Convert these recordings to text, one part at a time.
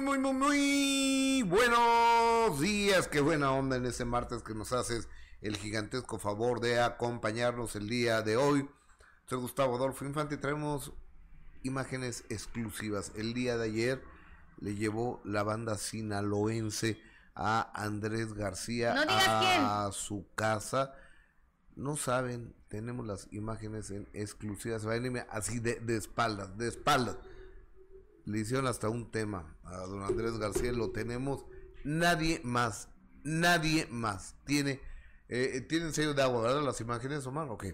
muy, muy, muy, muy buenos días. Qué buena onda en este martes que nos haces el gigantesco favor de acompañarnos el día de hoy. Soy Gustavo Adolfo Infante y traemos imágenes exclusivas. El día de ayer le llevó la banda sinaloense a Andrés García a su casa. No saben, tenemos las imágenes en exclusivas. Así de, de espaldas, de espaldas le hicieron hasta un tema a don Andrés García, lo tenemos, nadie más, nadie más tiene, eh, tienen sello de agua, ¿verdad? Las imágenes, Omar, ok.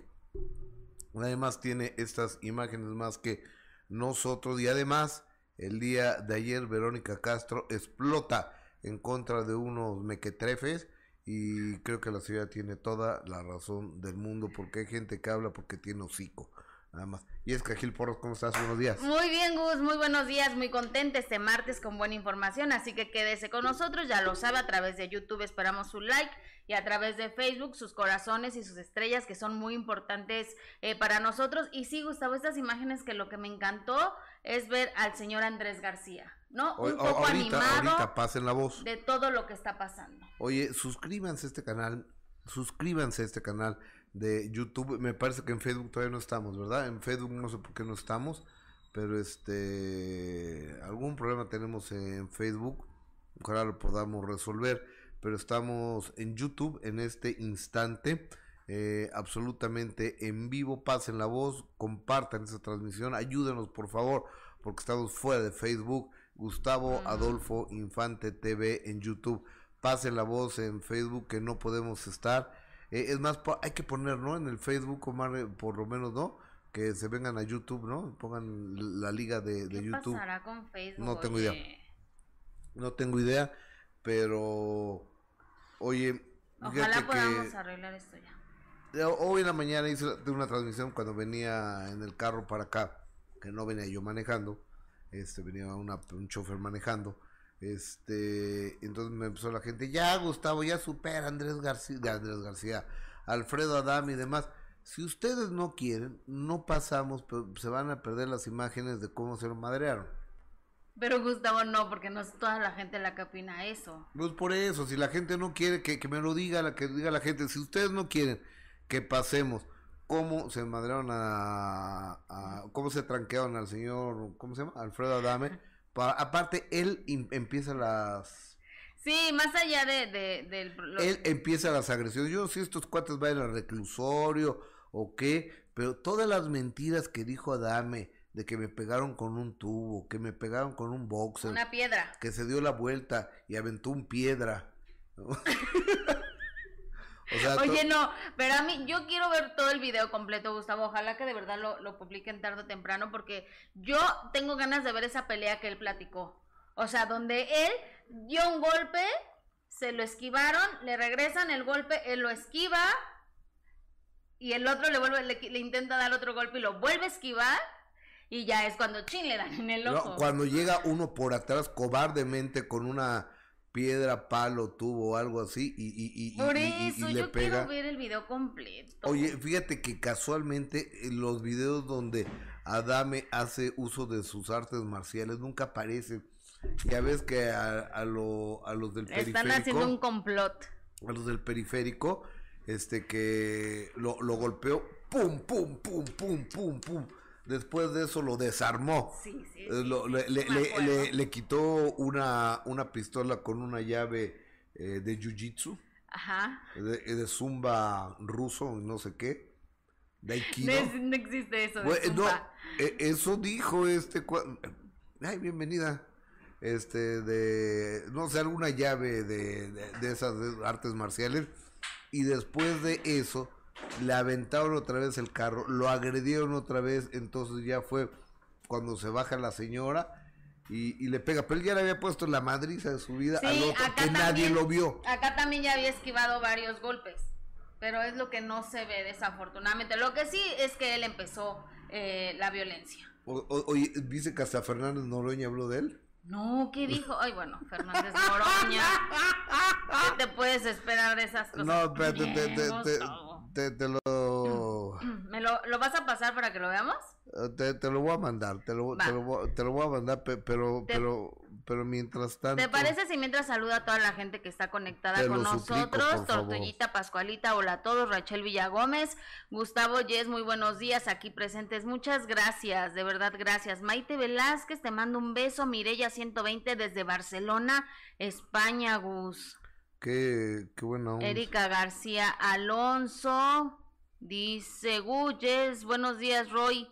Nadie más tiene estas imágenes más que nosotros y además el día de ayer Verónica Castro explota en contra de unos mequetrefes y creo que la ciudad tiene toda la razón del mundo porque hay gente que habla porque tiene hocico nada más. Y es que Gil Porros, ¿cómo estás? Buenos días. Muy bien, Gus, muy buenos días, muy contenta este martes con buena información, así que quédese con nosotros, ya lo sabe, a través de YouTube esperamos su like y a través de Facebook sus corazones y sus estrellas que son muy importantes eh, para nosotros. Y sí, Gustavo, estas imágenes que lo que me encantó es ver al señor Andrés García. ¿no? Un poco animado ahorita pasen la voz. de todo lo que está pasando. Oye, suscríbanse a este canal, suscríbanse a este canal de YouTube. Me parece que en Facebook todavía no estamos, ¿verdad? En Facebook no sé por qué no estamos, pero este algún problema tenemos en Facebook. Ojalá lo podamos resolver, pero estamos en YouTube en este instante. Eh, absolutamente en vivo, pasen la voz, compartan esa transmisión, ayúdenos por favor, porque estamos fuera de Facebook, Gustavo Adolfo Infante TV en YouTube, pasen la voz en Facebook que no podemos estar, eh, es más, hay que poner, ¿no? En el Facebook, Omar, eh, por lo menos, ¿no? Que se vengan a YouTube, ¿no? Pongan la liga de, de ¿Qué YouTube. pasará con Facebook? No tengo idea. No tengo idea, pero, oye, Ojalá podamos arreglar esto ya. Hoy en la mañana hice una transmisión cuando venía en el carro para acá, que no venía yo manejando, este venía una, un chofer manejando este, entonces me empezó la gente, ya Gustavo, ya supera Andrés García, Andrés García, Alfredo Adam y demás. Si ustedes no quieren, no pasamos, pero se van a perder las imágenes de cómo se lo madrearon. Pero Gustavo no, porque no es toda la gente la que opina eso. No es por eso, si la gente no quiere que, me lo diga, la que diga la gente, si ustedes no quieren que pasemos cómo se madrearon a, a cómo se tranquearon al señor, ¿cómo se llama? Alfredo Adame aparte, él empieza las... Sí, más allá de... de, Él empieza las agresiones. Yo no sé si estos cuates van al reclusorio o qué, pero todas las mentiras que dijo Adame de que me pegaron con un tubo, que me pegaron con un boxer. Una piedra. Que se dio la vuelta y aventó un piedra. Oye, no, pero a mí, yo quiero ver todo el video completo, Gustavo. Ojalá que de verdad lo, lo publiquen tarde o temprano, porque yo tengo ganas de ver esa pelea que él platicó. O sea, donde él dio un golpe, se lo esquivaron, le regresan el golpe, él lo esquiva, y el otro le vuelve, le, intenta dar otro golpe y lo vuelve a esquivar. Y ya es cuando chin le dan en el ojo. cuando llega uno por atrás cobardemente con una piedra, palo, tubo, algo así, y, y, y, Por eso, yo quiero ver el video completo. Oye, fíjate que casualmente los videos donde Adame hace uso de sus artes marciales nunca aparecen. Ya ves que a, a, lo, a los del periférico... Están haciendo un complot. A los del periférico, este que lo, lo golpeó, pum, pum, pum, pum, pum, pum después de eso lo desarmó. Sí, sí, eh, le, quitó una, una pistola con una llave eh, de jiu-jitsu. Ajá. De, zumba ruso, no sé qué. De Aikido. No, existe eso. Eh, eso dijo este. Ay, bienvenida. Este, de. No sé, alguna llave de, de esas artes marciales. Y después de eso le aventaron otra vez el carro, lo agredieron otra vez, entonces ya fue cuando se baja la señora y, le pega, pero él ya le había puesto la madriza de su vida al otro que nadie lo vio. Acá también ya había esquivado varios golpes, pero es lo que no se ve desafortunadamente. Lo que sí es que él empezó eh, la violencia. oye, dice que hasta Fernández Noroña habló de él. No, ¿qué dijo? Ay, bueno, Fernández Noroña. ¿Qué te puedes esperar de esas cosas? No, espérate, te, te, lo... ¿Me lo, lo, vas a pasar para que lo veamos? Eh, te, te lo voy a mandar, te lo, te lo, te lo voy a mandar, pero, pero, pero mientras tanto. ¿Te parece si mientras saluda a toda la gente que está conectada con nosotros? Tortullita Pascualita, hola a todos, Rachel Villagómez, Gustavo Yes, muy buenos días aquí presentes. Muchas gracias, de verdad, gracias. Maite Velázquez, te mando un beso. Mirella 120 desde Barcelona, España, Gus. Qué, qué buena Erika García Alonso dice, Guyes, buenos días, Roy.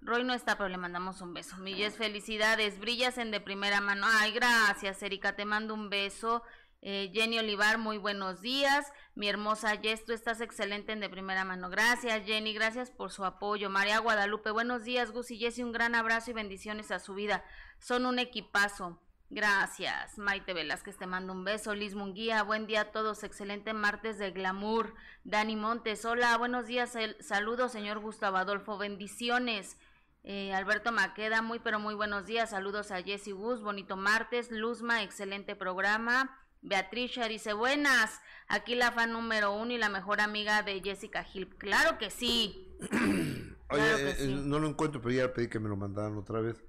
Roy no está, pero le mandamos un beso. Milles, felicidades. Brillas en de primera mano. Ay, gracias, Erika. Te mando un beso. Eh, Jenny Olivar, muy buenos días. Mi hermosa Jess, tú estás excelente en de primera mano. Gracias, Jenny. Gracias por su apoyo. María Guadalupe, buenos días, Gus y Jessy. Un gran abrazo y bendiciones a su vida. Son un equipazo. Gracias. Maite Velázquez te mando un beso. Liz Munguía, buen día a todos. Excelente martes de glamour. Dani Montes, hola, buenos días. saludos, señor Gustavo Adolfo. Bendiciones. Eh, Alberto Maqueda, muy pero muy buenos días. Saludos a Jessy Gus, bonito martes. Luzma, excelente programa. Beatriz dice, buenas. Aquí la fan número uno y la mejor amiga de Jessica Gil. Claro que sí. Oye, eh, no lo encuentro, pero ya pedí que me lo mandaran otra vez.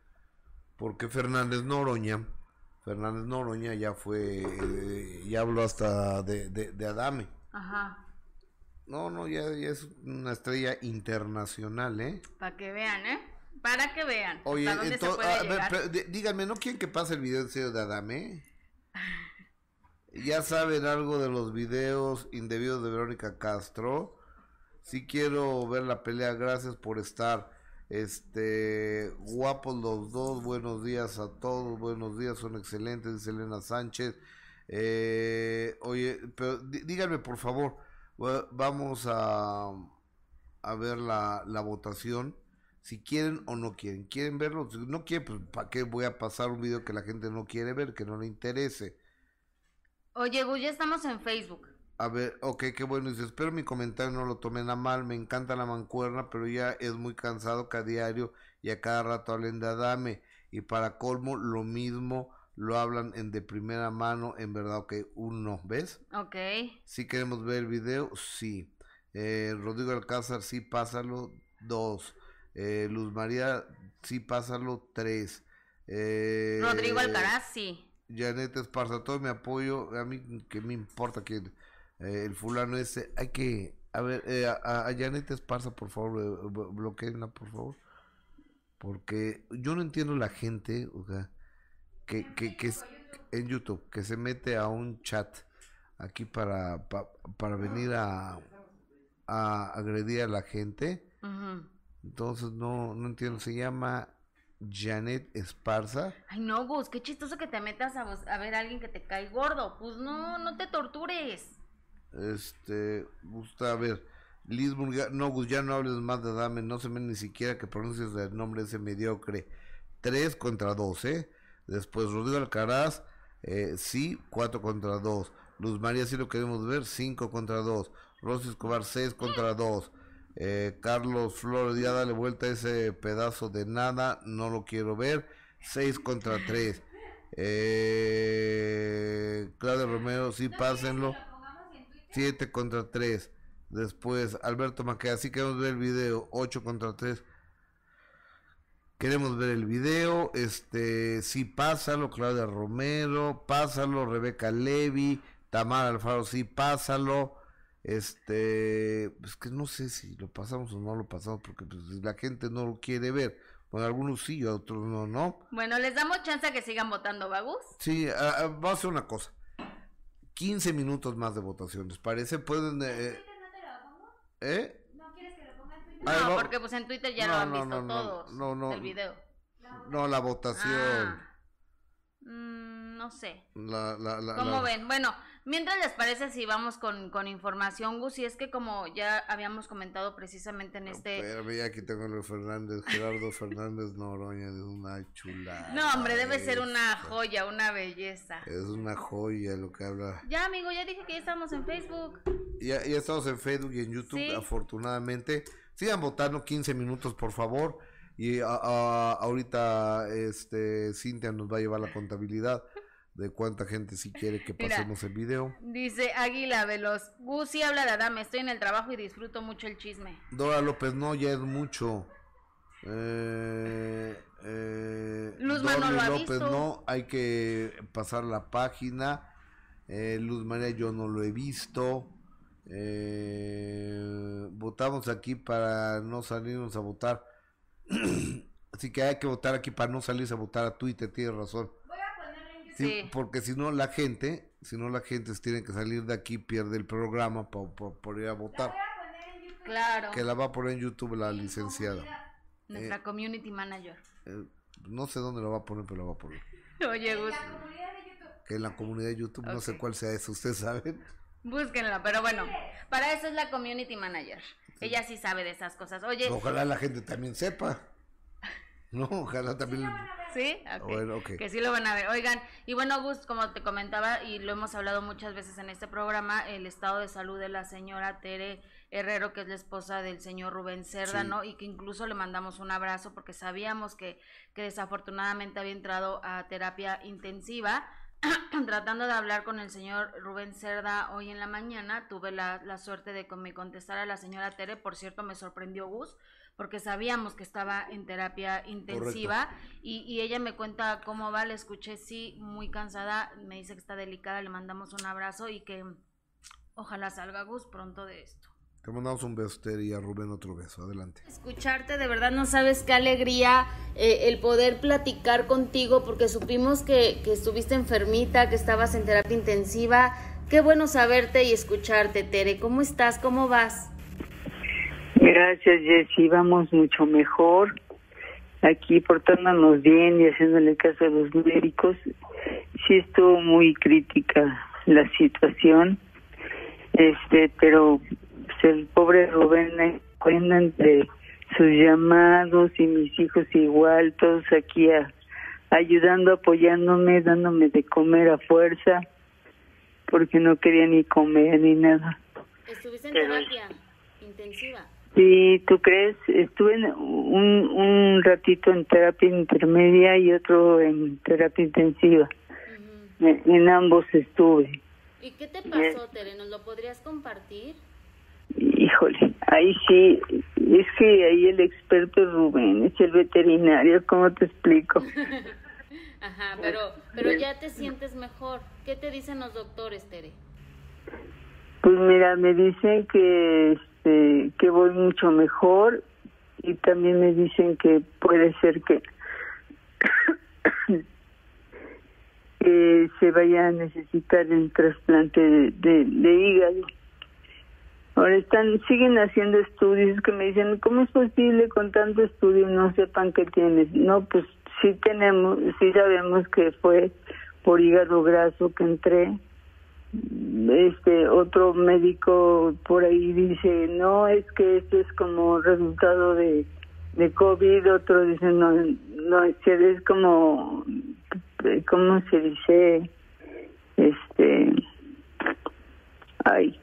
Porque Fernández Noroña, Fernández Noroña ya fue, eh, ya habló hasta de, de, Adame. Ajá. No, no, ya, ya, es una estrella internacional, ¿eh? Para que vean, ¿eh? Para que vean. Oye, entonces, díganme, ¿no quieren que pase el video de Adame? ya saben algo de los videos indebidos de Verónica Castro. Si quiero ver la pelea, gracias por estar. Este, guapos los dos, buenos días a todos, buenos días, son excelentes, dice Elena Sánchez. Eh, oye, pero díganme por favor, vamos a, a ver la, la votación si quieren o no quieren. ¿Quieren verlo? Si no quieren, pues ¿para qué voy a pasar un video que la gente no quiere ver, que no le interese? Oye, Gus, ya estamos en Facebook. A ver, ok, qué bueno. Dice, espero mi comentario no lo tomen a mal. Me encanta la mancuerna, pero ya es muy cansado que a diario y a cada rato hablen de Adame. Y para colmo, lo mismo lo hablan en de primera mano. En verdad, ok, uno, ¿ves? Ok. Si queremos ver el video, sí. Eh, Rodrigo Alcázar, sí, pásalo. Dos. Eh, Luz María, sí, pásalo tres. Eh, Rodrigo Alcaraz, sí. Janet Esparza, todo mi apoyo. A mí que me importa que eh, el fulano ese. Hay que. A ver, eh, a, Janet Esparza, por favor, bloqueenla, por favor. Porque yo no entiendo la gente, o sea, que, que, que en YouTube, que se mete a un chat aquí para, para venir a, a agredir a la gente. Entonces no, no entiendo, se llama Janet Esparza. Ay, no, Gus, qué chistoso que te metas a, a ver a alguien que te cae gordo. Pues no, no te tortures. Este, gusta, a ver, Liz no, Gus, ya no hables más de Dame, no se me ni siquiera que pronuncies el nombre ese mediocre. Tres contra dos, ¿eh? Después Rodrigo Alcaraz, eh, sí, cuatro contra dos. Luz María, sí lo queremos ver, cinco contra dos. Rosy Escobar, seis contra dos. Eh, Carlos Flores, ya dale vuelta a ese pedazo de nada, no lo quiero ver. 6 contra 3. Eh, Claudio Romero, sí, pásenlo. 7 contra 3. Después, Alberto Maqueda, sí queremos ver el video. 8 contra 3. Queremos ver el video. Este, sí, pásalo. Claudia Romero, pásalo. Rebeca Levy, Tamara Alfaro, sí, pásalo. Este, pues que no sé si lo pasamos o no lo pasamos, porque pues, la gente no lo quiere ver. Bueno, algunos sí, otros no, ¿no? Bueno, les damos chance a que sigan votando, ¿Bagus? Sí, vamos a hacer una cosa. 15 minutos más de votaciones, parece, pueden... Eh, ¿Eh? ¿No quieres que lo ponga en Twitter? No, porque pues en Twitter ya lo han visto todos, no, no, el video. No, la votación. Ah. Mm, no sé. La, la, la, ¿Cómo ven? Bueno, Mientras les parece si vamos con, con información, Gus, y es que como ya habíamos comentado precisamente en este... Pero aquí tengo a Fernández, Gerardo Fernández Noroña, es una chula. No, hombre, debe ser una joya, una belleza. Es una joya lo que habla. Ya, amigo, ya dije que ya estamos en Facebook. Ya, ya estamos en Facebook y en YouTube, afortunadamente. Sigan votando 15 minutos, por favor. Y ahorita este Cintia nos va a llevar la contabilidad de cuánta gente si quiere que pasemos el video. Dice Águila Veloz, Gusi habla de Adame, estoy en el trabajo y disfruto mucho el chisme. Dora López, no, ya es mucho. Eh, eh, Luz Manuel López visto. no, hay que pasar la página. Eh, Luz María yo no lo he visto. Eh, votamos aquí para no salirnos a votar. Así que hay que votar aquí para no salirse a votar a Twitter, tienes razón. Sí, Porque si no la gente, si no la gente tiene que salir de aquí, pierde el programa por, ir a votar. Claro. Que la va a poner en YouTube la licenciada. Nuestra eh, community manager. Eh, no sé dónde lo va a poner, pero lo va a poner. Oye, Gus. Que en la comunidad de YouTube, no sé cuál sea eso, ¿ustedes saben? Búsquenla, pero bueno, para eso es la community manager. Ella sí sabe de esas cosas. Oye. Ojalá la gente también sepa. No, ojalá también. Sí, que sí lo van a ver. Oigan, y bueno, Gus, como te comentaba y lo hemos hablado muchas veces en este programa, el estado de salud de la señora Tere Herrero, que es la esposa del señor Rubén Cerda, ¿no? Y que incluso le mandamos un abrazo porque sabíamos que, que desafortunadamente había entrado a terapia intensiva. Tratando de hablar con el señor Rubén Cerda hoy en la mañana, tuve la, la suerte de que me contestara la señora Tere. Por cierto, me sorprendió Gus porque sabíamos que estaba en terapia intensiva y, y, ella me cuenta cómo va, le escuché, sí, muy cansada, me dice que está delicada, le mandamos un abrazo y que ojalá salga Gus pronto de esto. Te mandamos un beso, y a Rubén otro beso. Adelante. Escucharte, de verdad no sabes qué alegría eh, el poder platicar contigo porque supimos que, que estuviste enfermita, que estabas en terapia intensiva. Qué bueno saberte y escucharte, Tere. ¿Cómo estás? ¿Cómo vas? Gracias, Jessy. Vamos mucho mejor. Aquí portándonos bien y haciéndole caso a los médicos. Sí estuvo muy crítica la situación. Este, pero el pobre Rubén cuenta entre sus llamados y mis hijos igual, todos aquí ayudando, apoyándome, dándome de comer a fuerza, porque no quería ni comer ni nada. ¿Estuviste en terapia intensiva? Sí, ¿tú crees? Estuve un, un ratito en terapia intermedia y otro en terapia intensiva. en, ambos estuve. ¿Y qué te pasó, Tere? ¿Nos lo podrías compartir? Híjole, ahí sí, es que ahí el experto Rubén es el veterinario, ¿cómo te explico? Ajá, pero, pero ya te sientes mejor. ¿Qué te dicen los doctores, Tere? Pues mira, me dicen que, este, que voy mucho mejor y también me dicen que puede ser que, se vaya a necesitar el trasplante de, de hígado. Ahora están, siguen haciendo estudios que me dicen, ¿cómo es posible con tanto estudio no sepan qué tienes? No, pues sí tenemos, sí sabemos que fue por hígado graso que entré. Este otro médico por ahí dice, no, es que esto es como resultado de, COVID, otro dice, no, no, es como, ¿cómo se dice? Este, ay,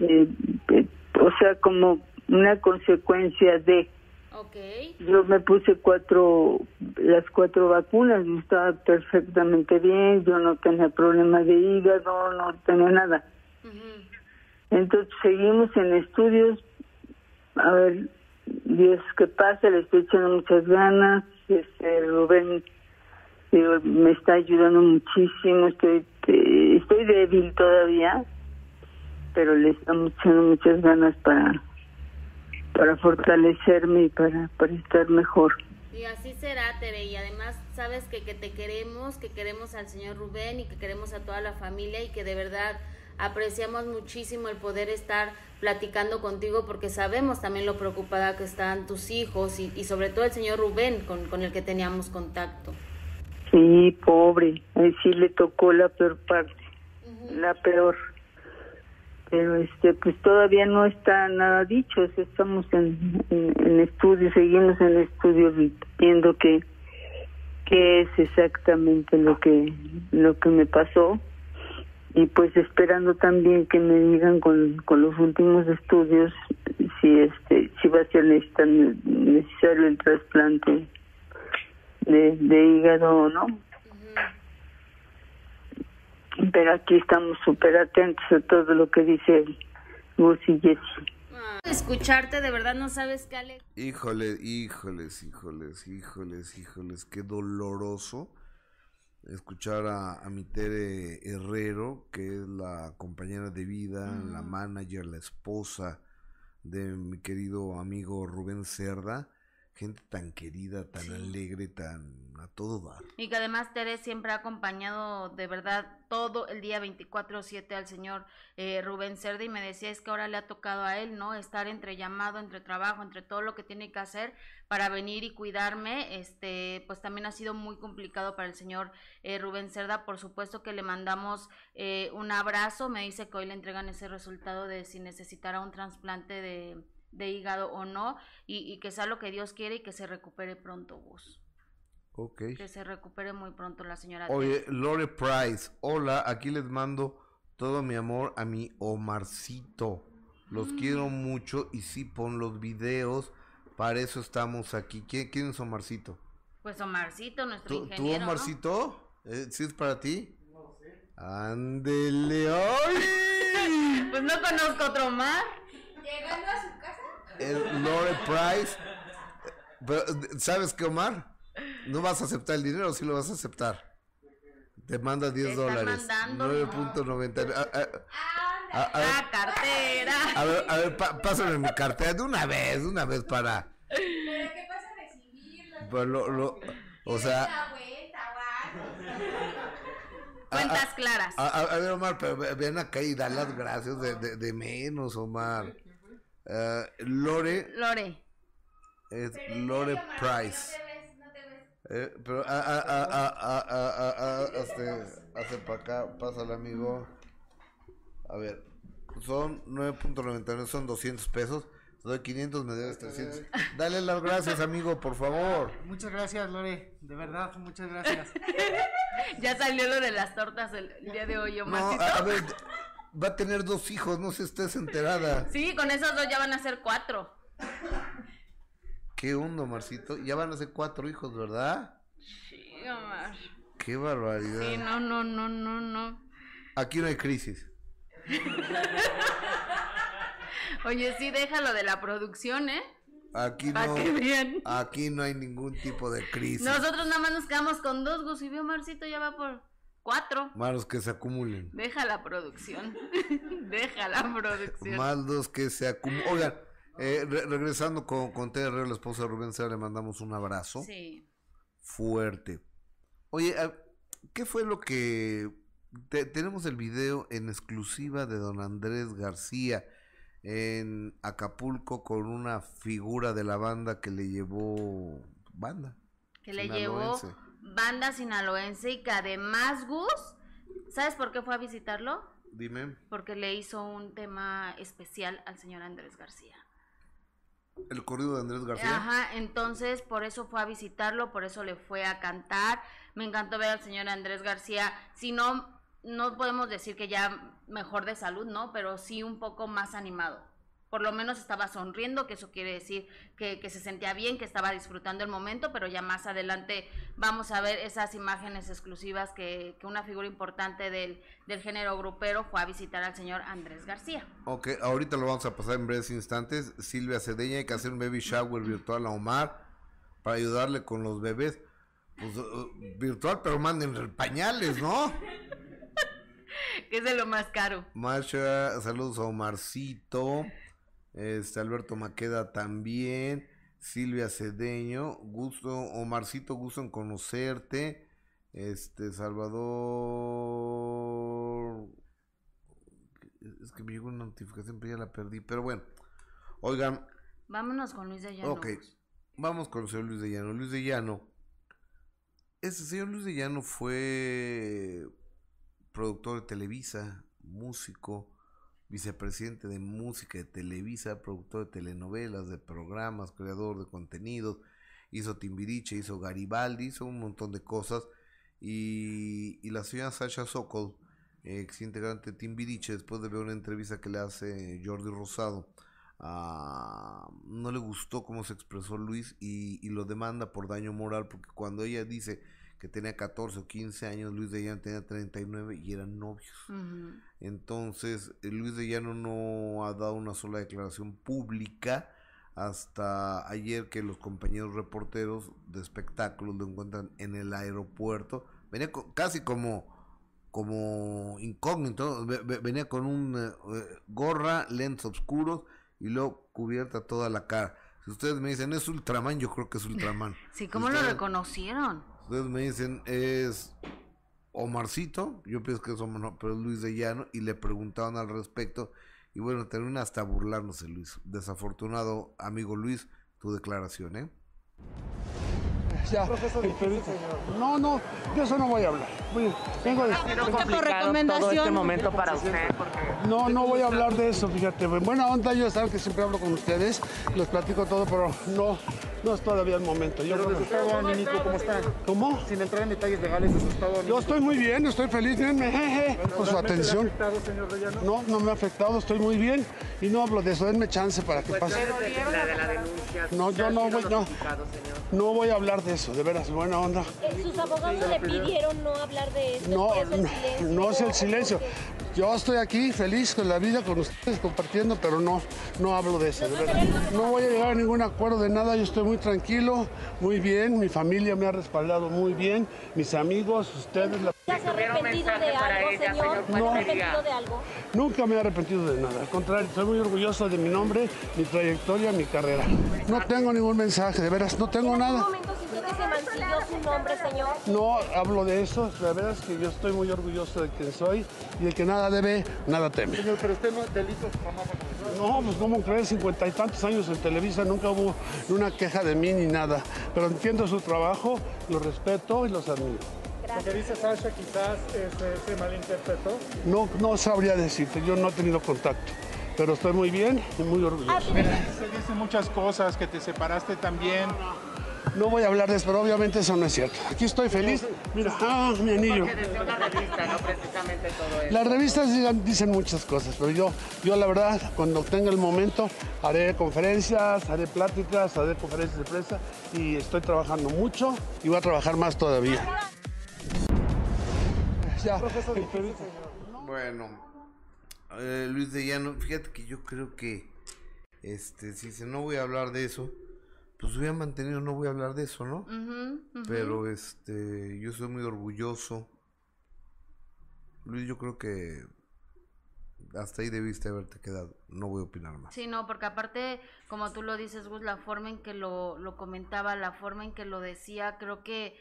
eh, eh, o sea, como una consecuencia de... Yo me puse cuatro, las cuatro vacunas, yo estaba perfectamente bien, yo no tenía problemas de hígado, no tenía nada. Entonces seguimos en estudios, a ver, Dios, ¿qué pasa? Le estoy echando muchas ganas, este, Rubén me está ayudando muchísimo, estoy, estoy débil todavía, pero le estamos echando muchas ganas para para fortalecerme y para, para estar mejor. Y así será, Tere, y además sabes que, que te queremos, que queremos al señor Rubén y que queremos a toda la familia y que de verdad apreciamos muchísimo el poder estar platicando contigo porque sabemos también lo preocupada que están tus hijos y, y sobre todo el señor Rubén con, con el que teníamos contacto. Sí, pobre, ahí sí le tocó la peor parte, la peor pero este pues todavía no está nada dicho. Estamos en, en, estudio seguimos en estudio viendo qué qué es exactamente lo que lo que me pasó. Y pues esperando también que me digan con, con los últimos estudios si este si va a ser necesario el trasplante de, de hígado o no pero aquí estamos súper atentos a todo lo que dice Gus y Jessy. Escucharte, de verdad no sabes qué Ale. Híjole, híjoles, híjoles, híjoles, híjoles, qué doloroso escuchar a, a mi Tere Herrero, que es la compañera de vida, la manager, la esposa de mi querido amigo Rubén Cerda. Gente tan querida, tan alegre, tan a todo dar. Y que además Tere siempre ha acompañado de verdad todo el día 24/7 al señor eh, Rubén Cerda y me decía es que ahora le ha tocado a él, ¿no? Estar entre llamado, entre trabajo, entre todo lo que tiene que hacer para venir y cuidarme, este, pues también ha sido muy complicado para el señor eh, Rubén Cerda, por supuesto que le mandamos eh, un abrazo, me dice que hoy le entregan ese resultado de si necesitara un trasplante de de hígado o no, y, y, que sea lo que Dios quiere y que se recupere pronto, Gus. Ok. Que se recupere muy pronto la señora. Oye, Lore Price, hola, aquí les mando todo mi amor a mi Omarcito. Los mm. quiero mucho y sí, pon los videos, para eso estamos aquí. ¿Quién, quién es Omarcito? Pues Omarcito, nuestro ¿Tú, ingeniero. ¿Tú, Omarcito? ¿no? ¿Eh, ¿Sí es para ti? No sé. Ándele, ¡ay! pues no conozco otro Omar. Llegando a su. El Lore Price. Pero, ¿sabes qué, Omar? No vas a aceptar el dinero, sí lo vas a aceptar. Te manda 10 dólares. 9.90. A, a, a, la cartera. A ver, a ver, pa, pásame mi cartera de una vez, de una vez para. ¿Pero qué pasa a recibirlo? Pues lo, lo, o sea. Cuentas claras. A, a, ver, Omar, pero ven acá y da las gracias de, de, de menos, Omar. Uh, Lore. Lore. Es Lore Omar, Price. No te ves, no te ves. Eh, pero a, a, a, a, a, a, hazte para acá, pásale amigo. A ver, son 9.99, son 200 pesos. Te doy 500, me debes 300. Dale las gracias, amigo, por favor. Muchas gracias, Lore. De verdad, muchas gracias. ya salió lo de las tortas el, día de hoy, Omarcito. No, a ver, va a tener dos hijos, no se estés enterada. Sí, con esos dos ya van a ser cuatro. ¿Qué onda, Marcito? Ya van a ser cuatro hijos, ¿verdad? Sí, Omar. Qué barbaridad. Sí, no, no, no, no, no. Aquí no hay crisis. Oye, sí, déjalo de la producción, ¿eh? Aquí no, aquí no hay ningún tipo de crisis. Nosotros nada más nos quedamos con dos, Gus, y vio Marcito ya va por cuatro. Más los que se acumulen. Deja la producción. Deja la producción. Más los que se acumulen. Oigan, eh, re regresando con, con Herrera, la esposa de Rubén Serra, le mandamos un abrazo. Sí. Fuerte. Oye, ¿qué fue lo que... Te, tenemos el video en exclusiva de don Andrés García en Acapulco con una figura de la banda que le llevó banda. Que le llevó banda sinaloense y que además Gus, ¿sabes por qué fue a visitarlo? Dime. Porque le hizo un tema especial al señor Andrés García. El corrido de Andrés García. Ajá, entonces por eso fue a visitarlo, por eso le fue a cantar. Me encantó ver al señor Andrés García. Si no, no podemos decir que ya mejor de salud, ¿no? Pero sí un poco más animado. Por lo menos estaba sonriendo, que eso quiere decir que, que, se sentía bien, que estaba disfrutando el momento, pero ya más adelante vamos a ver esas imágenes exclusivas que, que una figura importante del, del, género grupero fue a visitar al señor Andrés García. Ok, ahorita lo vamos a pasar en breves instantes. Silvia Cedeña, hay que hacer un baby shower virtual a Omar para ayudarle con los bebés. Pues, uh, virtual, pero manden pañales, ¿no? que es de lo más caro. Masha, saludos a Omarcito. Este Alberto Maqueda también. Silvia Cedeño. Gusto, Omarcito, gusto en conocerte. Este, Salvador. Es que me llegó una notificación, pero ya la perdí. Pero bueno, oigan. Vámonos con Luis de Llano. Ok, vamos con el señor Luis de Llano. Luis de Llano. Este señor Luis de Llano fue productor de Televisa, músico, vicepresidente de música de Televisa, productor de telenovelas, de programas, creador de contenidos, hizo Timbiriche, hizo Garibaldi, hizo un montón de cosas. Y, y la señora Sasha Sokol, ex integrante de Timbiriche, después de ver una entrevista que le hace Jordi Rosado, uh, no le gustó cómo se expresó Luis y, y lo demanda por daño moral, porque cuando ella dice que tenía 14 o 15 años, Luis de Llano tenía 39 y eran novios. Entonces, eh, Luis de Llano no ha dado una sola declaración pública hasta ayer que los compañeros reporteros de espectáculos lo encuentran en el aeropuerto. Venía casi como como incógnito, ve- ve- venía con un eh, eh, gorra, lentes oscuros y luego cubierta toda la cara. Si ustedes me dicen es Ultraman, yo creo que es Ultraman. Sí, ¿cómo lo reconocieron? Ustedes me dicen es Omarcito, yo pienso que es Omar, no, pero es Luis de Llano, y le preguntaban al respecto, y bueno, termina hasta burlándose Luis. Desafortunado, amigo Luis, tu declaración, ¿eh? Ya, el perito. No, no, de eso no voy a hablar. Voy- vengo de- todo este momento para usted. no, no voy a hablar de eso, fíjate. En buena onda, yo saben que siempre hablo con ustedes, les platico todo, pero no, no es todavía el momento. Yo, Pero de su estado anímico, ¿cómo está? ¿Cómo? Sin entrar en detalles legales de su estado anímico. Yo estoy muy bien, estoy feliz, mírenme, jeje, por su ¿Realmente le ha atención. afectado, señor Rellano? No, no me ha afectado, estoy muy bien y no hablo de eso, denme chance para que pase. La de la denuncia. No, yo no voy, no, no voy a hablar de eso, de veras, buena onda. Eh, Sus abogados le pidieron no hablar de eso el no, silencio. no es el ¿O- o silencio. Yo estoy aquí feliz con la vida, con ustedes compartiendo, pero no, no hablo de eso. de verdad. No voy a llegar a ningún acuerdo de nada, yo estoy muy tranquilo, muy bien, mi familia me ha respaldado muy bien, mis amigos, ustedes. la- ¿Ya se ha ¿Tuviera un arrepentido de algo, ella, señor? Nunca me he arrepentido de nada, al contrario, estoy muy orgulloso de mi nombre, mi trayectoria, mi carrera. No tengo ningún mensaje, de veras, no tengo ¿En algún nada. Mancilló su nombre, señor? No hablo de eso, la verdad es que yo estoy muy orgulloso de quien soy y el que nada debe, nada teme. Señor, pero usted no delitos jamás. No, pues cómo creer, cincuenta y tantos años en Televisa, nunca hubo una queja de mí ni nada. Pero entiendo su trabajo, lo respeto y los admiro. Lo que dice Sasha quizás se, se malinterpretó. No, no sabría decirte, yo no he tenido contacto, pero estoy muy bien y muy orgulloso. Se dicen muchas cosas, que te separaste también. No voy a hablar de eso, pero obviamente eso no es cierto. Aquí estoy feliz. Mira, ah, mi anillo. Que desde una revista, no precisamente todo eso. Las revistas dicen muchas cosas, pero yo, yo la verdad, cuando tenga el momento, haré conferencias, haré pláticas, haré conferencias de prensa y estoy trabajando mucho y voy a trabajar más todavía. Ya. Bueno, eh, Luis de Llano, fíjate que yo creo que, este, si dice no voy a hablar de eso, pues hubiera mantenido no voy a hablar de eso, ¿no? Pero este, yo soy muy orgulloso. Luis, yo creo que hasta ahí debiste haberte quedado. No voy a opinar más. Sí, no, porque aparte, como tú lo dices, Gus, la forma en que lo, lo comentaba, la forma en que lo decía, creo que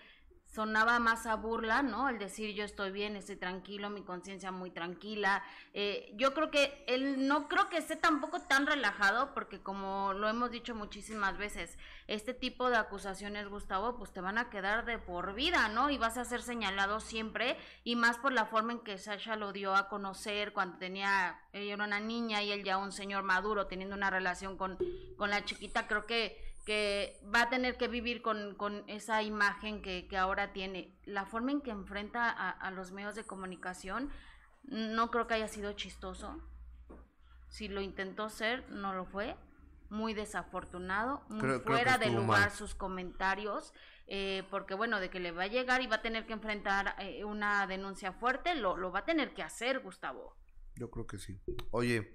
sonaba más a burla, ¿no? El decir yo estoy bien, estoy tranquilo, mi conciencia muy tranquila. Eh, yo creo que él no creo que esté tampoco tan relajado, porque como lo hemos dicho muchísimas veces, este tipo de acusaciones, Gustavo, pues te van a quedar de por vida, ¿no? Y vas a ser señalado siempre, y más por la forma en que Sasha lo dio a conocer cuando tenía, ella era una niña y él ya un señor maduro teniendo una relación con, con la chiquita, creo que que va a tener que vivir con, con esa imagen que, que ahora tiene. La forma en que enfrenta a, a los medios de comunicación no creo que haya sido chistoso. Si lo intentó ser, no lo fue. Muy desafortunado, muy Creo- creo fuera de estuvo lugar mal. sus comentarios, eh, porque bueno, de que le va a llegar y va a tener que enfrentar eh, una denuncia fuerte, lo, lo va a tener que hacer, Gustavo. Yo creo que sí. Oye,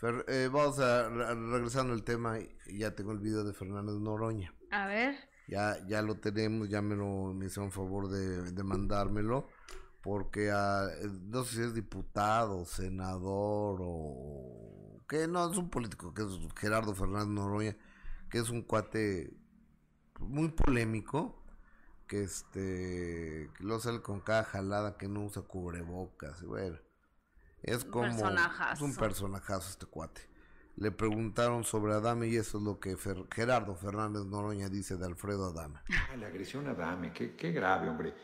Fer- eh, vamos a re- regresando al tema. Ya tengo el video de Fernández Noroña. A ver. Ya, ya lo tenemos, ya me lo me hicieron favor de, de mandármelo. Porque ah, eh, no sé si es diputado, senador o. que no, es un político, que es Gerardo Fernández Noroña, que es un cuate muy polémico. Que este. que lo sale con cada jalada que no usa cubrebocas. y bueno. Es como. Es un personajazo. este cuate. Le preguntaron sobre Adame y eso es lo que Fer- Gerardo Fernández Noroña dice de Alfredo Adame. Ah, la agresión a Dame, qué, qué grave, hombre.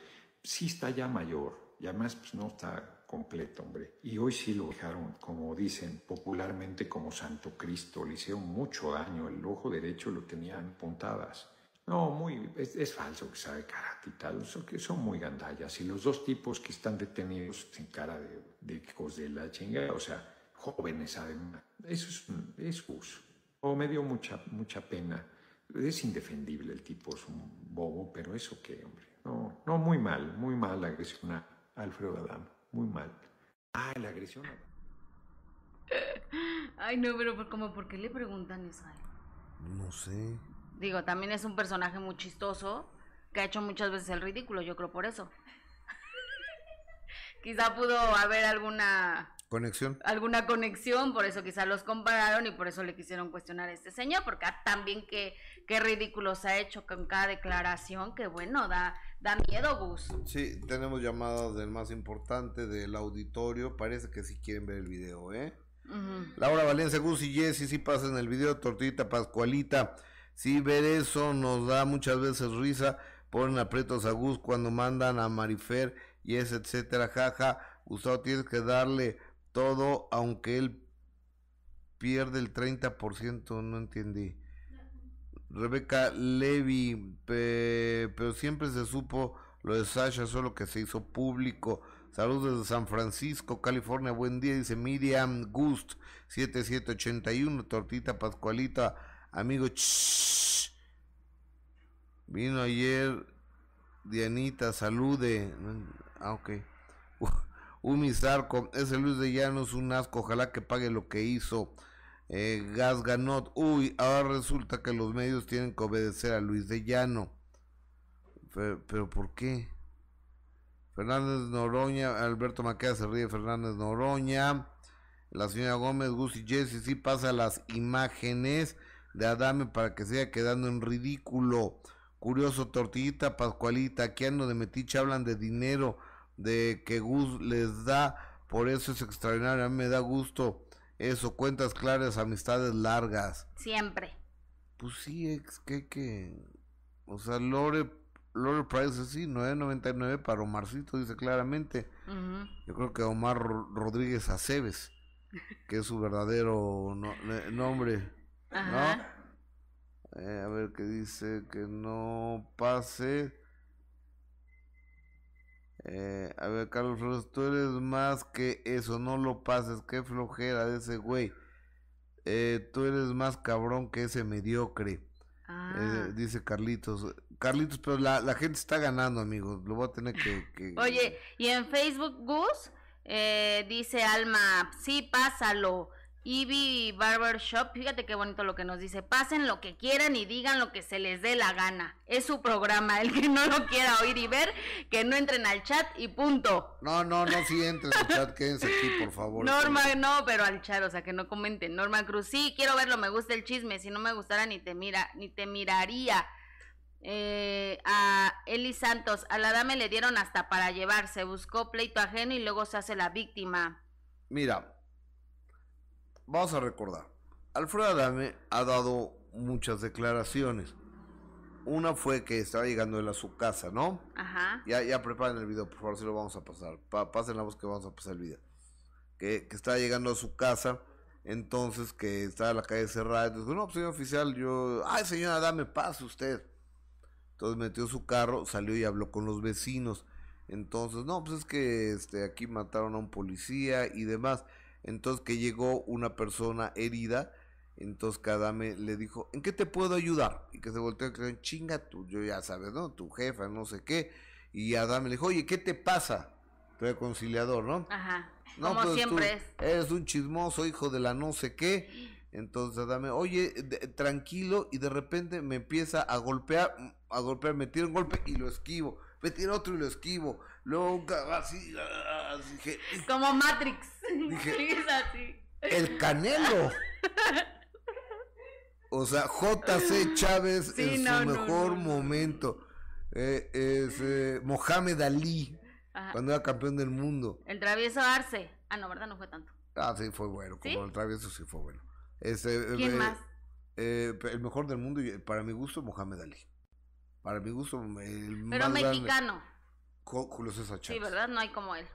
Sí está ya mayor y además pues, no está completo, hombre. Y hoy sí lo dejaron, como dicen popularmente, como Santo Cristo. Le hicieron mucho daño. El ojo derecho lo tenían puntadas. No, muy, es, es falso que sabe karate y tal. Son, que son muy gandallas. Y los dos tipos que están detenidos en cara de, de hijos de la chingada, o sea, jóvenes además. Eso es, un- es uso. O me dio mucha, mucha pena. Es indefendible el tipo, es un bobo, pero eso qué, hombre. No, no, muy mal, muy mal la agresión a Alfredo Adame, muy mal. Ah, la agresión a... Ay, no, pero por- como, ¿por qué le preguntan eso a él? No sé. Digo, también es un personaje muy chistoso que ha hecho muchas veces el ridículo, yo creo por eso. quizá pudo haber alguna Conexión. alguna conexión, por eso quizá los compararon y por eso le quisieron cuestionar a este señor, porque ah, también qué, qué ridículos ha hecho con cada declaración, que bueno, da, da miedo, Gus. Sí, tenemos llamadas del más importante del auditorio. Parece que sí quieren ver el video, ¿eh? Ujú. Laura Valencia, Gus y Jessy, sí pasan el video, Tortita Pascualita. Sí, ver eso nos da muchas veces risa. Ponen aprietos a Gus cuando mandan a Marifer y es etcétera. Jaja, Gustavo, tienes que darle todo, aunque él pierde el 30%, no entendí. Rebeca Levy, pe- pero siempre se supo lo de Sasha, solo que se hizo público. Saludos desde San Francisco, California. Buen día, dice Miriam Gust, 7781, Tortita Pascualita, amigo. shh. Vino ayer Dianita, salude. Ah, ok. Umi Zarco, ese Luis de Llanos, un asco, ojalá que pague lo que hizo. Eh, Gas Ganot, uy, ahora resulta que los medios tienen que obedecer a Luis de Llano. Fe- Pero, ¿por qué? Fernández Noroña, Alberto Maqueda se ríe, Fernández Noroña. La señora Gómez, Gus y Jessy, sí pasa las imágenes de Adame para que siga quedando en ridículo. Curioso, Tortillita, Pascualita, aquí ando de Metiche, hablan de dinero, de que Gus les da, por eso es extraordinario, a mí me da gusto eso, cuentas claras, amistades largas. Siempre. Pues sí, es que que, o sea, Lore, Lore Price, sí, 9.99 para Omarcito, dice claramente. Yo creo que Omar Ro- Rodríguez Aceves, que es su verdadero no- ne- nombre, Ajá. ¿no? Eh, a ver qué dice, que no pase. Eh, a ver, Carlos Flores, tú eres más que eso, no lo pases, qué flojera de ese güey. Eh, tú eres más cabrón que ese mediocre. Ah. Eh, dice Carlitos. Carlitos, pero la, la gente está ganando, amigos. Lo voy a tener que. que- Oye, y en Facebook, Gus, eh, dice Alma, sí, pásalo. Ivy Barber Shop, fíjate qué bonito lo que nos dice. Pasen lo que quieran y digan lo que se les dé la gana. Es su programa. El que no lo quiera oír y ver, que no entren al chat y punto. No, no, no, si entren al chat, quédense aquí, por favor. Norma, no, pero al chat, o sea, que no comenten. Norma Cruz, sí, quiero verlo, me gusta el chisme. Si no me gustara, ni te mira, ni te miraría. Eh, a Eli Santos, a la dame le dieron hasta para llevarse, buscó pleito ajeno y luego se hace la víctima. Mira, vamos a recordar. Alfredo Adame ha dado muchas declaraciones. Una fue que estaba llegando él a su casa, ¿no? Ajá. Ya, ya preparen el video, por favor, si lo vamos a pasar. Pa- pasen la voz que vamos a pasar el video. Que, que estaba llegando a su casa, entonces que estaba la calle cerrada. Entonces, no, pues señor oficial, yo. Ay, señora, dame paz usted. Entonces metió su carro, salió y habló con los vecinos. Entonces, no, pues es que este, aquí mataron a un policía y demás. Entonces que llegó una persona herida. Entonces que Adame le dijo, ¿en qué te puedo ayudar? Y que se volteó y dijo, chinga tú, yo ya sabes, ¿no? Tu jefa, no sé qué. Y Adame le dijo, oye, ¿qué te pasa? Tu conciliador, ¿no? Ajá. No, Como pues, siempre tú es. Eres un chismoso, hijo de la no sé qué. Entonces dame, oye, de- tranquilo, y de repente me empieza a golpear, a golpear, me tira un golpe y lo esquivo. Me tira otro y lo esquivo. Luego ca- así, ah, dije, Como Matrix. Dije- Sí, es así. el canelo. O sea, JC Chávez Sí, en no, su mejor no, no. momento. Eh, es eh, Mohamed Ali, Ajá. cuando era campeón del mundo. El travieso Arce. Ah, no, ¿verdad? No fue tanto. Ah, sí, fue bueno. ¿Sí? Como el travieso sí fue bueno. Este, ¿Quién eh, más? el mejor del mundo, para mi gusto, Mohamed Ali. Para mi gusto, el Pero más mexicano. Ju- Julio César Sí, Chávez. ¿verdad? No hay como él.